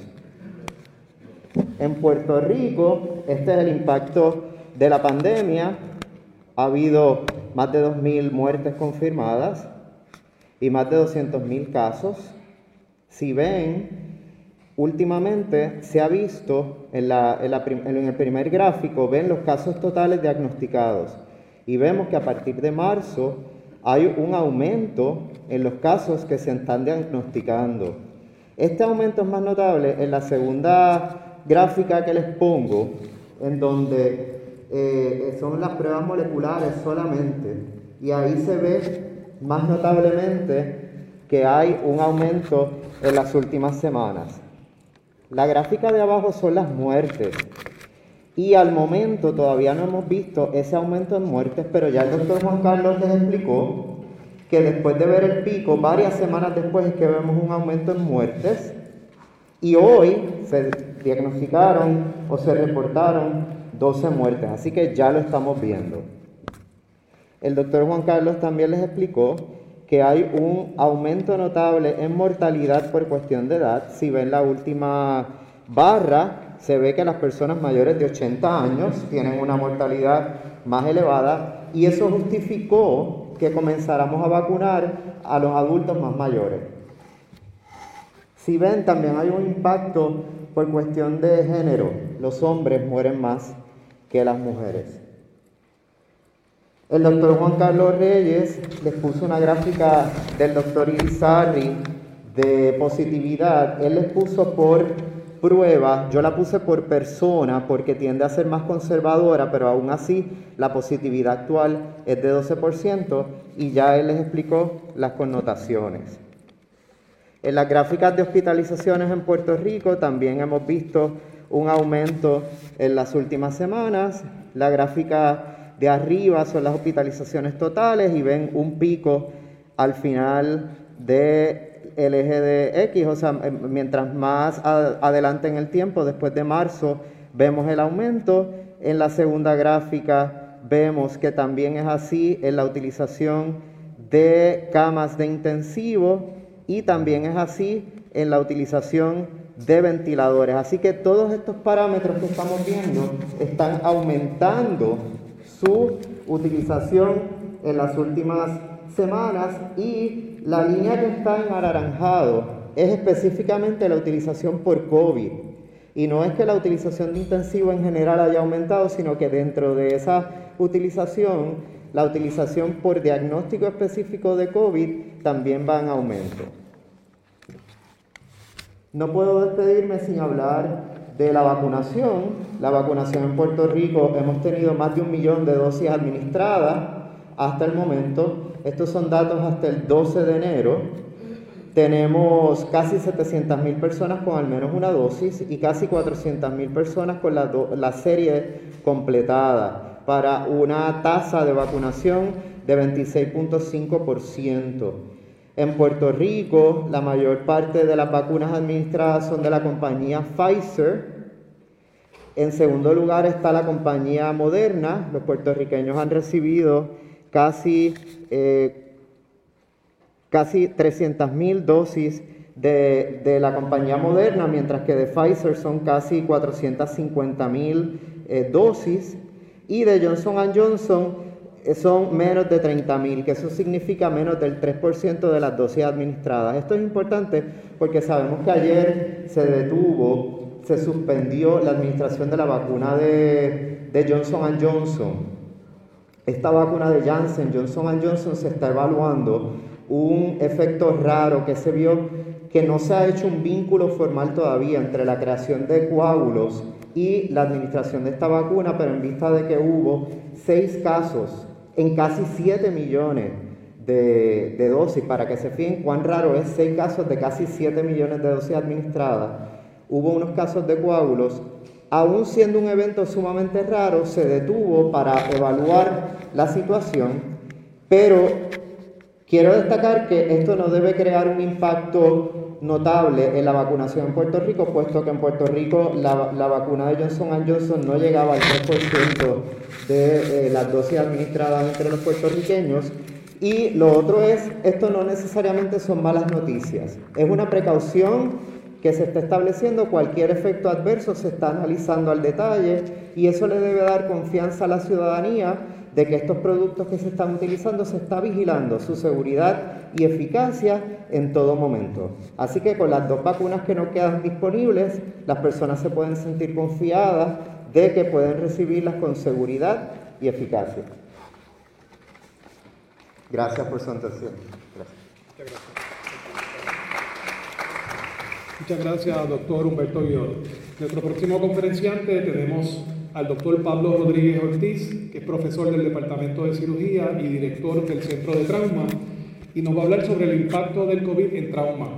En Puerto Rico, este es el impacto de la pandemia. Ha habido más de 2.000 muertes confirmadas y más de 200.000 casos. Si ven, últimamente se ha visto en, el primer gráfico, ven los casos totales diagnosticados y vemos que a partir de marzo hay un aumento en los casos que se están diagnosticando. Este aumento es más notable en la segunda gráfica que les pongo, en donde eh, son las pruebas moleculares solamente, y ahí se ve más notablemente que hay un aumento en las últimas semanas. La gráfica de abajo son las muertes. Y al momento todavía no hemos visto ese aumento en muertes, pero ya el doctor Juan Carlos les explicó que después de ver el pico, varias semanas después es que vemos un aumento en muertes. Y hoy se diagnosticaron o se reportaron 12 muertes, así que ya lo estamos viendo. El doctor Juan Carlos también les explicó que hay un aumento notable en mortalidad por cuestión de edad. Si ven la última barra, se ve que las personas mayores de 80 años tienen una mortalidad más elevada y eso justificó que comenzáramos a vacunar a los adultos más mayores. Si ven, también hay un impacto por cuestión de género. Los hombres mueren más que las mujeres. El doctor Juan Carlos Reyes les puso una gráfica del doctor Irizarry de positividad. Él les puso por prueba, yo la puse por persona porque tiende a ser más conservadora, pero aún así la positividad actual es de 12% y ya él les explicó las connotaciones. En las gráficas de hospitalizaciones en Puerto Rico también hemos visto un aumento en las últimas semanas. La gráfica de arriba son las hospitalizaciones totales y ven un pico al final del eje de X, o sea, em, mientras más adelante en el tiempo, después de marzo, vemos el aumento. En la segunda gráfica vemos que también es así en la utilización de camas de intensivo y también es así en la utilización de ventiladores. Así que todos estos parámetros que estamos viendo están aumentando su utilización en las últimas semanas y la línea que está en anaranjado es específicamente la utilización por COVID. Y no es que la utilización de intensivo en general haya aumentado, sino que dentro de esa utilización, la utilización por diagnóstico específico de COVID también va en aumento. No puedo despedirme sin hablar de la vacunación. La vacunación en Puerto Rico hemos tenido más de un millón de dosis administradas hasta el momento. Estos son datos hasta el 12 de enero. Tenemos casi 700 mil personas con al menos una dosis y casi 400 mil personas con la, la serie completada para una tasa de vacunación de 26.5%. En Puerto Rico, la mayor parte de las vacunas administradas son de la compañía Pfizer. En segundo lugar está la compañía Moderna. Los puertorriqueños han recibido casi, eh, casi 300 mil dosis de, la compañía Moderna, mientras que de Pfizer son casi 450 mil eh, dosis. Y de Johnson Johnson son menos de 30.000, que eso significa menos del 3% de las dosis administradas. Esto es importante porque sabemos que ayer se detuvo, se suspendió la administración de la vacuna de, de Johnson Johnson. Esta vacuna de Janssen, Johnson Johnson, se está evaluando un efecto raro que se vio que no se ha hecho un vínculo formal todavía entre la creación de coágulos y la administración de esta vacuna, pero en vista de que hubo seis casos en casi 7 millones de, dosis. Para que se fijen cuán raro es, 6 casos de casi 7 millones de dosis administradas. Hubo unos casos de coágulos. Aún siendo un evento sumamente raro, se detuvo para evaluar la situación, pero Quiero destacar que esto no debe crear un impacto notable en la vacunación en Puerto Rico, puesto que en Puerto Rico la, vacuna de Johnson Johnson no llegaba al 3% de eh, las dosis administradas entre los puertorriqueños. Y lo otro es, esto no necesariamente son malas noticias, es una precaución que se está estableciendo, cualquier efecto adverso se está analizando al detalle y eso le debe dar confianza a la ciudadanía de que estos productos que se están utilizando se está vigilando su seguridad y eficacia en todo momento. Así que con las dos vacunas que no quedan disponibles, las personas se pueden sentir confiadas de que pueden recibirlas con seguridad y eficacia. Gracias por su atención. Gracias. Muchas gracias, doctor Humberto. Nuestro próximo conferenciante tenemos al doctor Pablo Rodríguez Ortiz, que es profesor del Departamento de Cirugía y director del Centro de Trauma, y nos va a hablar sobre el impacto del COVID en trauma.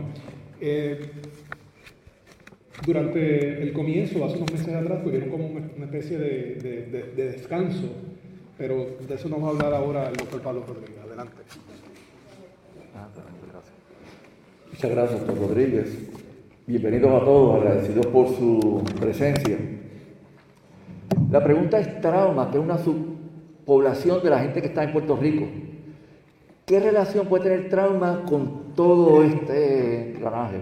Eh, durante el comienzo, hace unos meses atrás, tuvieron como una especie de, descanso, pero de eso nos va a hablar ahora el doctor Pablo Rodríguez. Adelante. Ah, Muchas gracias, doctor Rodríguez. Bienvenidos a todos, agradecidos por su presencia. La pregunta es trauma, que es una subpoblación de la gente que está en Puerto Rico. ¿Qué relación puede tener trauma con todo este granaje?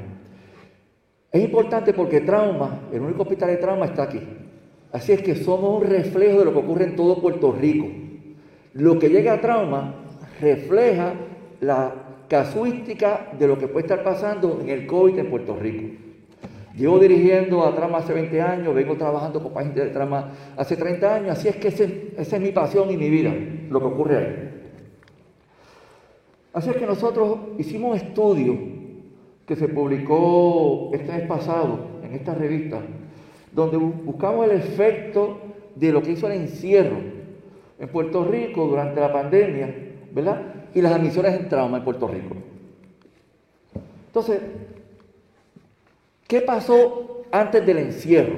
Es importante porque trauma, el único hospital de trauma está aquí. Así es que somos un reflejo de lo que ocurre en todo Puerto Rico. Lo que llega a trauma refleja la casuística de lo que puede estar pasando en el COVID en Puerto Rico. Llevo dirigiendo a Trama hace 20 años, vengo trabajando con pacientes de Trama hace 30 años, así es que esa es mi pasión y mi vida, lo que ocurre ahí. Así es que nosotros hicimos un estudio que se publicó este mes pasado en esta revista, donde buscamos el efecto de lo que hizo el encierro en Puerto Rico durante la pandemia, ¿verdad? Y las admisiones en trauma en Puerto Rico. Entonces, ¿Qué pasó antes del encierro?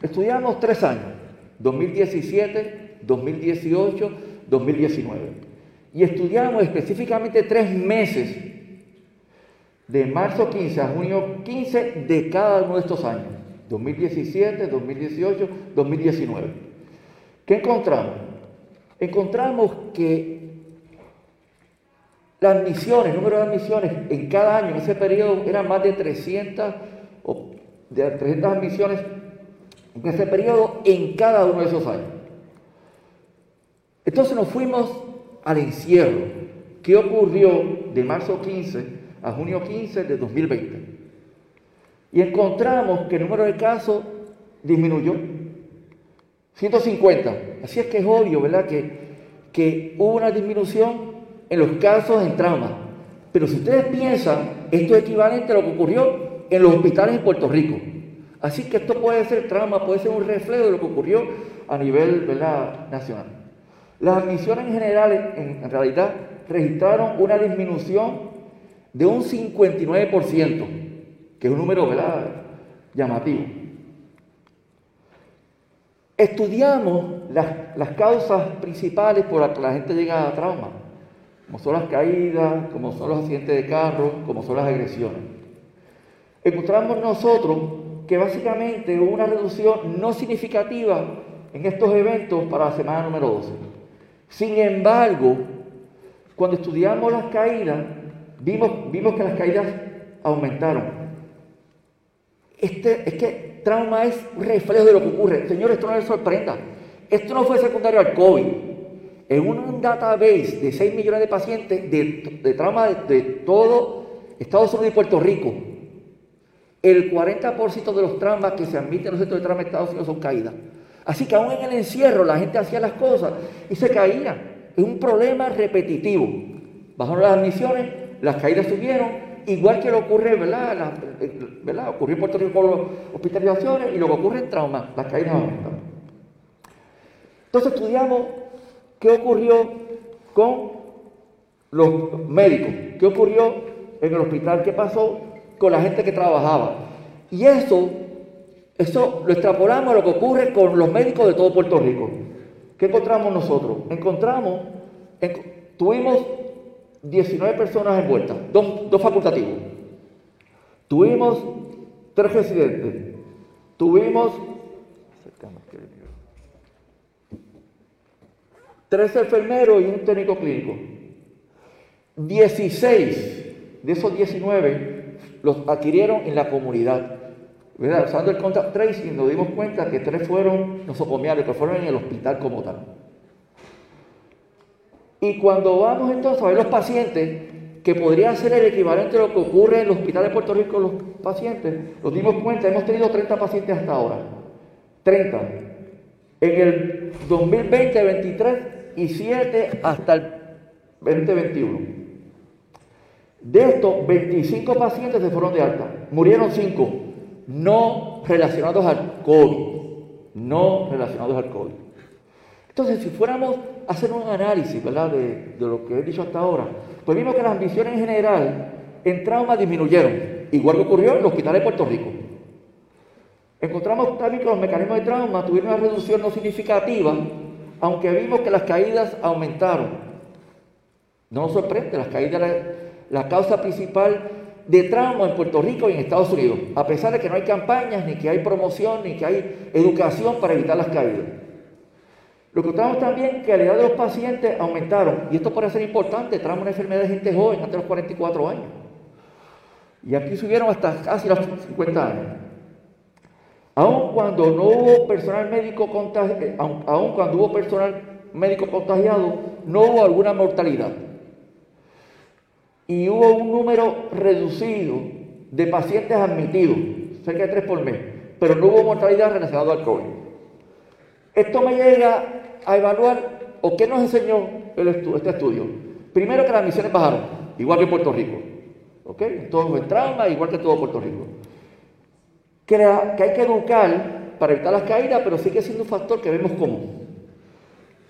Estudiamos tres años, 2017, 2018, 2019. Y estudiamos específicamente tres meses, de marzo 15 a junio 15 de cada uno de estos años, 2017, 2018, 2019. ¿Qué encontramos? Encontramos que las admisiones, número de admisiones en cada año, en ese periodo, eran más de 300, o de 300 admisiones en ese periodo en cada uno de esos años. Entonces nos fuimos al encierro. ¿Qué ocurrió de marzo 15 a junio 15 de 2020? Y encontramos que el número de casos disminuyó. 150. Así es que es obvio, ¿verdad? Que, que hubo una disminución en los casos en trauma. Pero si ustedes piensan, esto es equivalente a lo que ocurrió en los hospitales en Puerto Rico. Así que esto puede ser trauma, puede ser un reflejo de lo que ocurrió a nivel nacional. Las admisiones en general, en, realidad, registraron una disminución de un 59%, que es un número ¿verdad? llamativo. Estudiamos las, las causas principales por las que la gente llega a trauma como son las caídas, como son los accidentes de carro, como son las agresiones. Encontramos nosotros que básicamente hubo una reducción no significativa en estos eventos para la semana número 12. Sin embargo, cuando estudiamos las caídas, vimos, que las caídas aumentaron. Este, es que trauma es un reflejo de lo que ocurre. Señores, esto no les sorprenda. Esto no fue secundario al COVID en un database de 6 millones de pacientes de, trauma de, todo Estados Unidos y Puerto Rico, el 40% de los traumas que se admiten en los centros de trauma de Estados Unidos son caídas. Así que aún en el encierro la gente hacía las cosas y se caía. Es un problema repetitivo. Bajaron las admisiones, las caídas subieron, igual que lo ocurre. ¿verdad? Ocurrió en Puerto Rico con las hospitalizaciones y lo que ocurre en trauma, las caídas aumentan. Entonces estudiamos ¿Qué ocurrió con los médicos? ¿Qué ocurrió en el hospital? ¿Qué pasó con la gente que trabajaba? Y eso, eso lo extrapolamos a lo que ocurre con los médicos de todo Puerto Rico. ¿Qué encontramos nosotros? Encontramos, tuvimos 19 personas envueltas, dos, dos facultativos. Tuvimos tres residentes, tuvimos tres enfermeros y un técnico clínico. 16 de esos 19 los adquirieron en la comunidad. Usando el contact tracing nos dimos cuenta que tres fueron nosocomiales, que fueron en el hospital como tal. Y cuando vamos entonces a ver los pacientes, que podría ser el equivalente a lo que ocurre en los hospitales de Puerto Rico con los pacientes, nos dimos cuenta, hemos tenido 30 pacientes hasta ahora. 30. En el 2020, 23 y 7 hasta el 2021. De estos, 25 pacientes se fueron de alta. Murieron 5, no relacionados al COVID. No relacionados al COVID. Entonces, si fuéramos a hacer un análisis ¿verdad? De, de, lo que he dicho hasta ahora, pues vimos que las ambiciones en general en trauma disminuyeron, igual que ocurrió en los hospitales de Puerto Rico. Encontramos también que los mecanismos de trauma tuvieron una reducción no significativa, aunque vimos que las caídas aumentaron. No nos sorprende, las caídas la, la causa principal de trauma en Puerto Rico y en Estados Unidos, a pesar de que no hay campañas, ni que hay promoción, ni que hay educación para evitar las caídas. Lo que notamos también que la edad de los pacientes aumentaron, y esto puede ser importante, trauma una enfermedad de gente joven, hasta los 44 años. Y aquí subieron hasta casi los 50 años. Aun cuando no hubo personal médico contagiado, aun cuando hubo personal médico contagiado, no hubo alguna mortalidad. Y hubo un número reducido de pacientes admitidos, cerca de 3 por mes, pero no hubo mortalidad relacionada al COVID. Esto me llega a evaluar, o qué nos enseñó este estudio. Primero que las emisiones bajaron, igual que en Puerto Rico. ¿Ok? Todo en trauma, igual que todo Puerto Rico. Que, hay que educar para evitar las caídas, pero sigue siendo un factor que vemos común.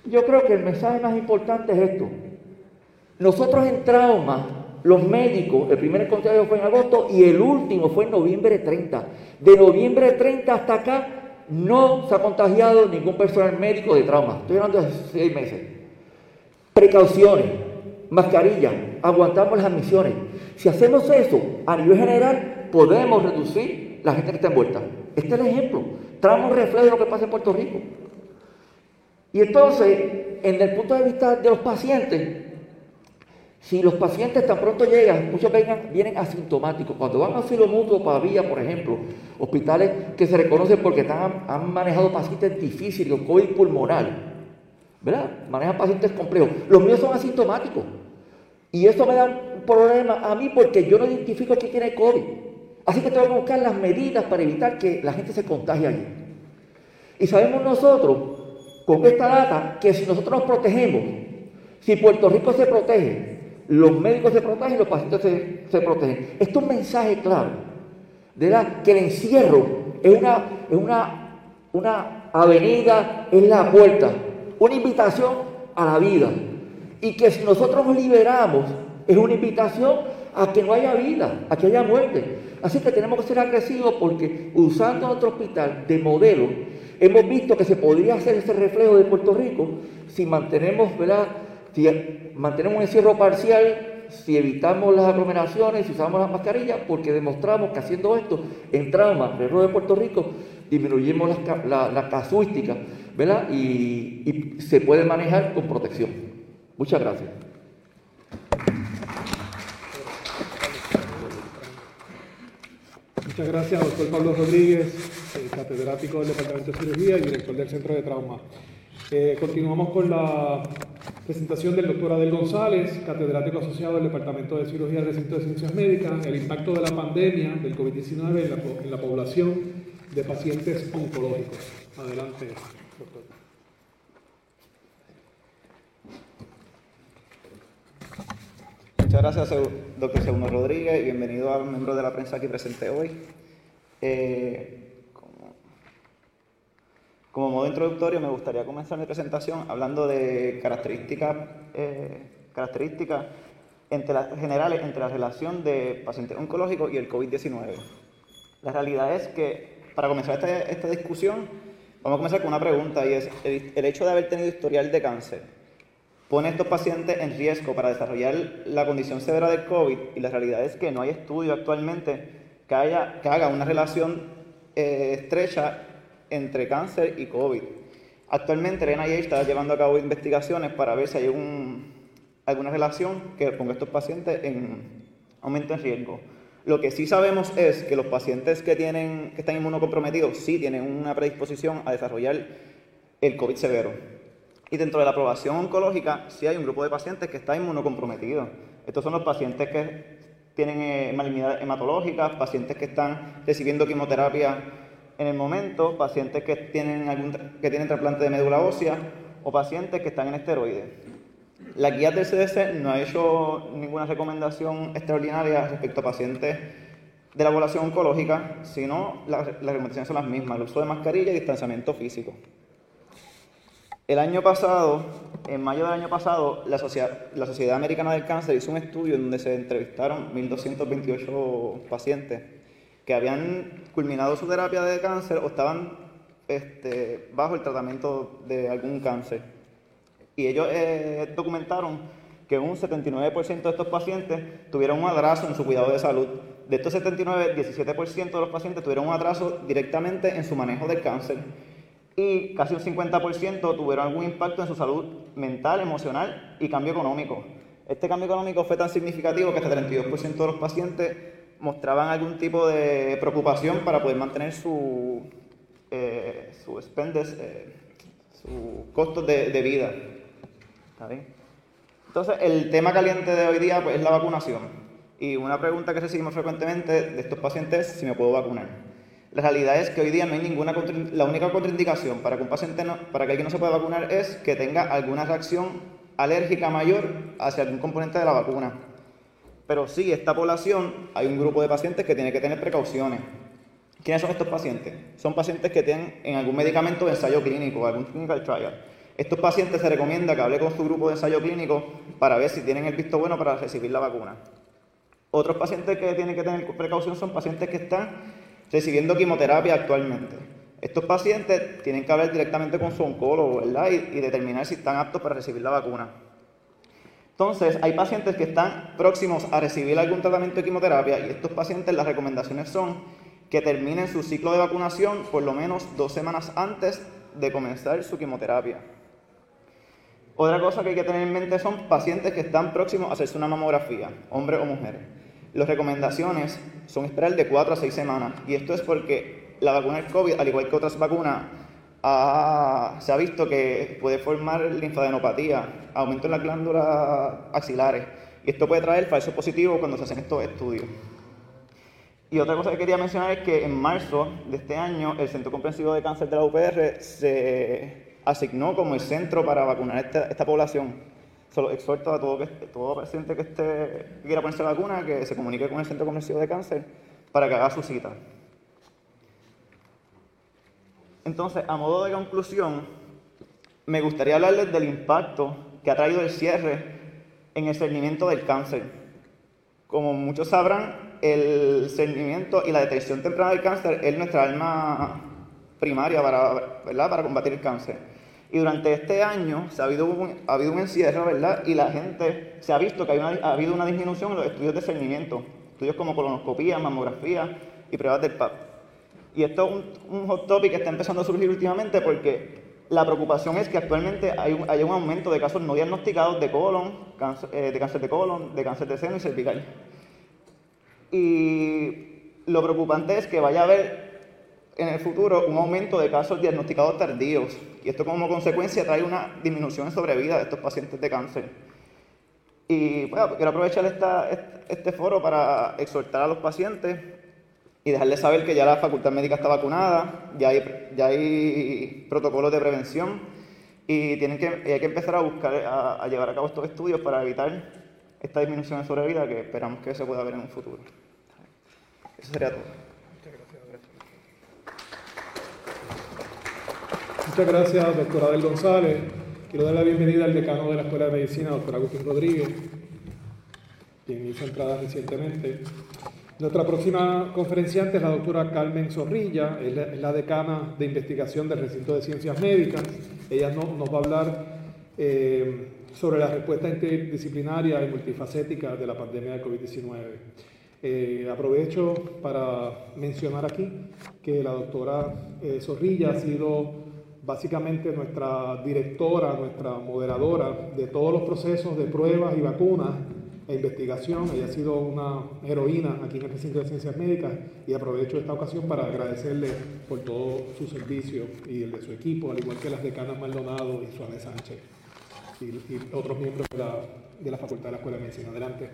Yo creo que el mensaje más importante es esto. Nosotros en trauma, los médicos, el primer contagio fue en agosto y el último fue en noviembre 30. De noviembre 30 hasta acá no se ha contagiado ningún personal médico de trauma. Estoy hablando de seis meses. Precauciones, mascarilla, aguantamos las admisiones. Si hacemos eso a nivel general, podemos reducir la gente que está envuelta. Este es el ejemplo. Traemos un reflejo de lo que pasa en Puerto Rico. Y entonces, en el punto de vista de los pacientes, si los pacientes tan pronto llegan, muchos vengan, vienen asintomáticos. Cuando van a asilo mutuo, Pavía, por ejemplo, hospitales que se reconocen porque están, han manejado pacientes difíciles, con COVID pulmonar, ¿verdad? Manejan pacientes complejos. Los míos son asintomáticos. Y eso me da un problema a mí porque yo no identifico quién tiene COVID. Así que tengo que buscar las medidas para evitar que la gente se contagie allí. Y sabemos nosotros, con esta data, que si nosotros nos protegemos, si Puerto Rico se protege, los médicos se protegen y los pacientes se, se protegen. Esto es un mensaje claro, que el encierro es una, es una, una avenida, es la puerta, una invitación a la vida. Y que si nosotros nos liberamos, es una invitación a que no haya vida, a que haya muerte. Así que tenemos que ser agresivos porque usando nuestro hospital de modelo, hemos visto que se podría hacer ese reflejo de Puerto Rico si mantenemos, ¿verdad? Si mantenemos un encierro parcial, si evitamos las aglomeraciones, si usamos las mascarillas, porque demostramos que haciendo esto, en trauma, alrededor de Puerto Rico, disminuimos la, la, casuística, ¿verdad? Y se puede manejar con protección. Muchas gracias. Muchas gracias, doctor Pablo Rodríguez, eh, catedrático del Departamento de Cirugía y director del Centro de Trauma. Eh, continuamos con la presentación del doctor Adel González, catedrático asociado del Departamento de Cirugía del Centro de Ciencias Médicas, el impacto de la pandemia del COVID-19 en la, en la población de pacientes oncológicos. Adelante, doctor. Muchas gracias, doctor Segundo Rodríguez, y bienvenido a los miembros de la prensa aquí presente hoy. Eh, como, modo introductorio, me gustaría comenzar mi presentación hablando de características, eh, características generales entre la relación de pacientes oncológicos y el COVID-19. La realidad es que, para comenzar esta, esta, discusión, vamos a comenzar con una pregunta, y es, el, el hecho de haber tenido historial de cáncer pone a estos pacientes en riesgo para desarrollar la condición severa del COVID y la realidad es que no hay estudio actualmente que, haya, que haga una relación eh, estrecha entre cáncer y COVID. Actualmente el NIH está llevando a cabo investigaciones para ver si hay un, alguna relación que ponga a estos pacientes en aumento en riesgo. Lo que sí sabemos es que los pacientes que, tienen, que están inmunocomprometidos sí tienen una predisposición a desarrollar el COVID severo. Y dentro de la aprobación oncológica sí hay un grupo de pacientes que está inmunocomprometido. Estos son los pacientes que tienen eh, malignidades hematológicas, pacientes que están recibiendo quimioterapia en el momento, pacientes que tienen, algún, que tienen trasplante de médula ósea o pacientes que están en esteroides. La guía del CDC no ha hecho ninguna recomendación extraordinaria respecto a pacientes de la población oncológica, sino las, recomendaciones son las mismas, el uso de mascarilla y distanciamiento físico. El año pasado, en mayo del año pasado, la Sociedad, la Sociedad Americana del Cáncer hizo un estudio en donde se entrevistaron 1.228 pacientes que habían culminado su terapia de cáncer o estaban este, bajo el tratamiento de algún cáncer. Y ellos eh, documentaron que un 79% de estos pacientes tuvieron un atraso en su cuidado de salud. De estos 79, 17% de los pacientes tuvieron un atraso directamente en su manejo del cáncer y casi un 50% tuvieron algún impacto en su salud mental, emocional y cambio económico. Este cambio económico fue tan significativo que hasta 32% de los pacientes mostraban algún tipo de preocupación para poder mantener su, eh, su eh, sus costos de, vida. Entonces, el tema caliente de hoy día pues, es la vacunación. Y una pregunta que recibimos frecuentemente de estos pacientes es si me puedo vacunar. La realidad es que hoy día no hay ninguna la única contraindicación para que un paciente no, para que alguien no se pueda vacunar es que tenga alguna reacción alérgica mayor hacia algún componente de la vacuna. Pero sí, esta población hay un grupo de pacientes que tiene que tener precauciones. ¿Quiénes son estos pacientes? Son pacientes que tienen en algún medicamento de ensayo clínico, algún clinical trial. Estos pacientes se recomienda que hable con su grupo de ensayo clínico para ver si tienen el visto bueno para recibir la vacuna. Otros pacientes que tienen que tener precaución son pacientes que están recibiendo quimioterapia actualmente. Estos pacientes tienen que hablar directamente con su oncólogo, ¿verdad? Y, determinar si están aptos para recibir la vacuna. Entonces, hay pacientes que están próximos a recibir algún tratamiento de quimioterapia y estos pacientes las recomendaciones son que terminen su ciclo de vacunación por lo menos dos semanas antes de comenzar su quimioterapia. Otra cosa que hay que tener en mente son pacientes que están próximos a hacerse una mamografía, hombre o mujer. Las recomendaciones son esperar de 4 a 6 semanas. Y esto es porque la vacuna del COVID, al igual que otras vacunas, se ha visto que puede formar linfadenopatía, aumento en las glándulas axilares. Y esto puede traer falso positivo cuando se hacen estos estudios. Y otra cosa que quería mencionar es que en marzo de este año el Centro Comprensivo de Cáncer de la UPR se asignó como el centro para vacunar esta, esta población. Solo exhorto a todo, que, todo paciente que, esté, quiera ponerse la vacuna que se comunique con el Centro Comercial de Cáncer para que haga su cita. Entonces, a modo de conclusión, me gustaría hablarles del impacto que ha traído el cierre en el cernimiento del cáncer. Como muchos sabrán, el cernimiento y la detección temprana del cáncer es nuestra arma primaria para, ¿verdad? para combatir el cáncer. Y durante este año se ha, habido un, encierro, ¿verdad? Y la gente se ha visto que ha habido una disminución en los estudios de cernimiento, estudios como colonoscopía, mamografía y pruebas del PAP. Y esto es un, hot topic que está empezando a surgir últimamente porque la preocupación es que actualmente hay un, hay un aumento de casos no diagnosticados de colon, eh, de cáncer de colon, de cáncer de seno y cervical. Y lo preocupante es que vaya a haber en el futuro un aumento de casos diagnosticados tardíos y esto como consecuencia trae una disminución en sobrevida de estos pacientes de cáncer. Y bueno, quiero aprovechar este foro para exhortar a los pacientes y dejarles saber que ya la facultad médica está vacunada, ya hay, ya hay protocolos de prevención y tienen que, hay que empezar a buscar, a, a llevar a cabo estos estudios para evitar esta disminución en sobrevida que esperamos que se pueda ver en un futuro. Eso sería todo. Muchas gracias, doctora Abel González. Quiero dar la bienvenida al decano de la Escuela de Medicina, doctor Agustín Rodríguez, quien hizo entrada recientemente. Nuestra próxima conferenciante es la doctora Carmen Zorrilla, es la, decana de investigación del recinto de ciencias médicas. Ella nos va a hablar eh, sobre la respuesta interdisciplinaria y multifacética de la pandemia de COVID-19. Eh, aprovecho para mencionar aquí que la doctora eh, Zorrilla ha sido básicamente nuestra directora, nuestra moderadora de todos los procesos de pruebas y vacunas e investigación. Ella ha sido una heroína aquí en el recinto de ciencias médicas y aprovecho esta ocasión para agradecerle por todo su servicio y el de su equipo, al igual que las decanas Maldonado y Suárez Sánchez y, otros miembros de la, Facultad de la Escuela de Medicina. Adelante.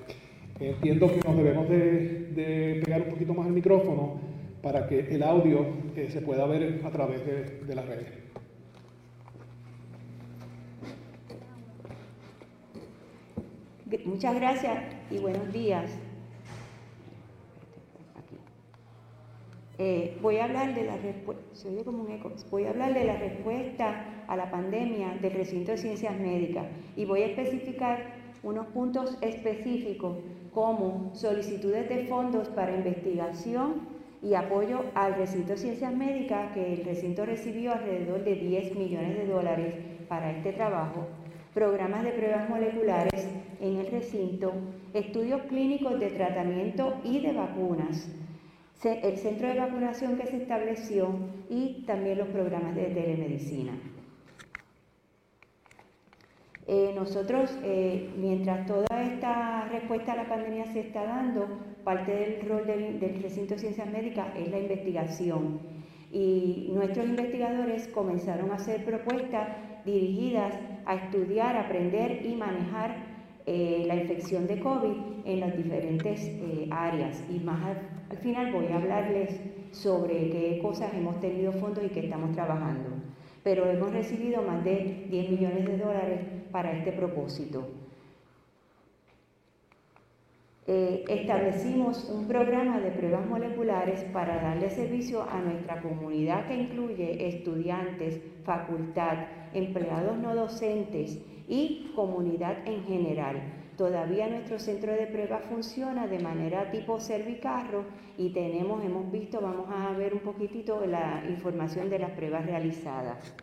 Entiendo que nos debemos de, pegar un poquito más el micrófono para que el audio eh, se pueda ver a través de las redes. Muchas gracias y buenos días. Eh, voy a hablar de la un eco. Voy a hablar de la respuesta a la pandemia del recinto de ciencias médicas y voy a especificar unos puntos específicos como solicitudes de fondos para investigación y apoyo al recinto de ciencias médicas, que el recinto recibió alrededor de 10 millones de dólares para este trabajo, programas de pruebas moleculares en el recinto, estudios clínicos de tratamiento y de vacunas, el centro de vacunación que se estableció y también los programas de telemedicina. Eh, nosotros, eh, mientras toda esta respuesta a la pandemia se está dando, parte del rol del, del recinto de ciencias médicas es la investigación. Y nuestros investigadores comenzaron a hacer propuestas dirigidas a estudiar, aprender y manejar eh, la infección de COVID en las diferentes áreas. Y más al final voy a hablarles sobre qué cosas hemos tenido fondos y qué estamos trabajando pero hemos recibido más de 10 millones de dólares para este propósito. Eh, establecimos un programa de pruebas moleculares para darle servicio a nuestra comunidad que incluye estudiantes, facultad, empleados no docentes y comunidad en general. Todavía nuestro centro de pruebas funciona de manera tipo servicarro y tenemos, hemos visto, vamos a ver un poquitito la información de las pruebas realizadas.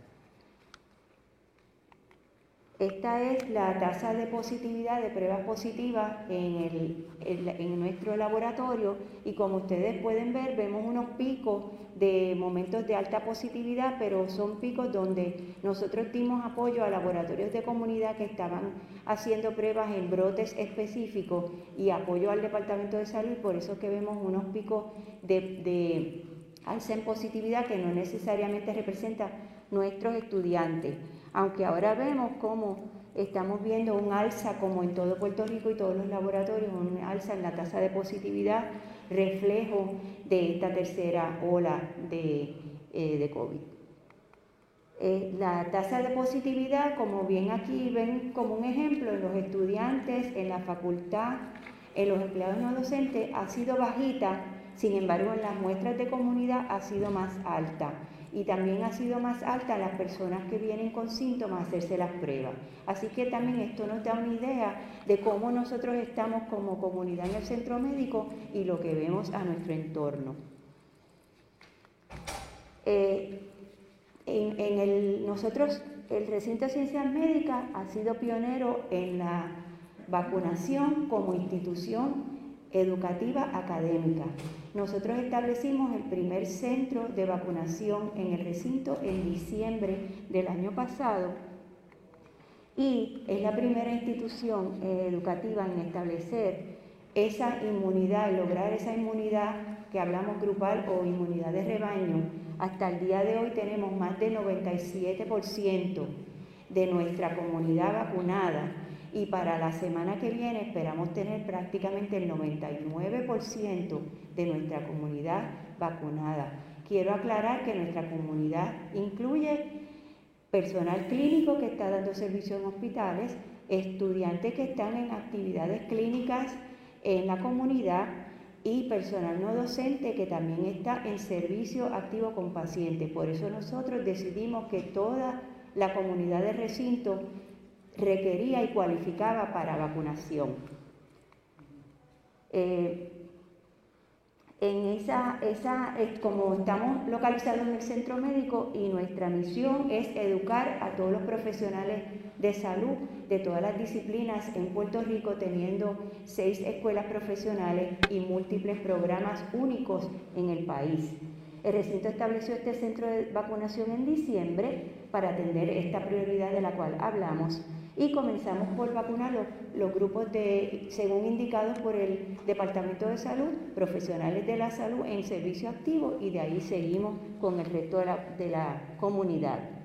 Esta es la tasa de positividad de pruebas positivas en, en, nuestro laboratorio y como ustedes pueden ver vemos unos picos de momentos de alta positividad, pero son picos donde nosotros dimos apoyo a laboratorios de comunidad que estaban haciendo pruebas en brotes específicos y apoyo al Departamento de Salud, por eso que vemos unos picos de, de en positividad que no necesariamente representa nuestros estudiantes aunque ahora vemos cómo estamos viendo un alza como en todo Puerto Rico y todos los laboratorios, un alza en la tasa de positividad, reflejo de esta tercera ola de, eh, COVID. Eh, la tasa de positividad, como bien aquí ven como un ejemplo, en los estudiantes, en la facultad, en los empleados no docentes, ha sido bajita, sin embargo en las muestras de comunidad ha sido más alta y también ha sido más alta las personas que vienen con síntomas a hacerse las pruebas. Así que también esto nos da una idea de cómo nosotros estamos como comunidad en el centro médico y lo que vemos a nuestro entorno. Eh, en, el, nosotros, el recinto de ciencias médicas ha sido pionero en la vacunación como institución educativa académica. Nosotros establecimos el primer centro de vacunación en el recinto en diciembre del año pasado y es la primera institución eh, educativa en establecer esa inmunidad, lograr esa inmunidad que hablamos grupal o inmunidad de rebaño. Hasta el día de hoy tenemos más del 97% de nuestra comunidad vacunada y para la semana que viene esperamos tener prácticamente el 99% de nuestra comunidad vacunada. Quiero aclarar que nuestra comunidad incluye personal clínico que está dando servicio en hospitales, estudiantes que están en actividades clínicas en la comunidad y personal no docente que también está en servicio activo con pacientes. Por eso nosotros decidimos que toda la comunidad de recinto requería y cualificaba para vacunación. Eh, En esa, esa, como estamos localizados en el centro médico y nuestra misión es educar a todos los profesionales de salud de todas las disciplinas en Puerto Rico, teniendo seis escuelas profesionales y múltiples programas únicos en el país. El recinto estableció este centro de vacunación en diciembre para atender esta prioridad de la cual hablamos y comenzamos por vacunar los, grupos de, según indicados por el Departamento de Salud, profesionales de la salud en servicio activo y de ahí seguimos con el resto de la, de la comunidad.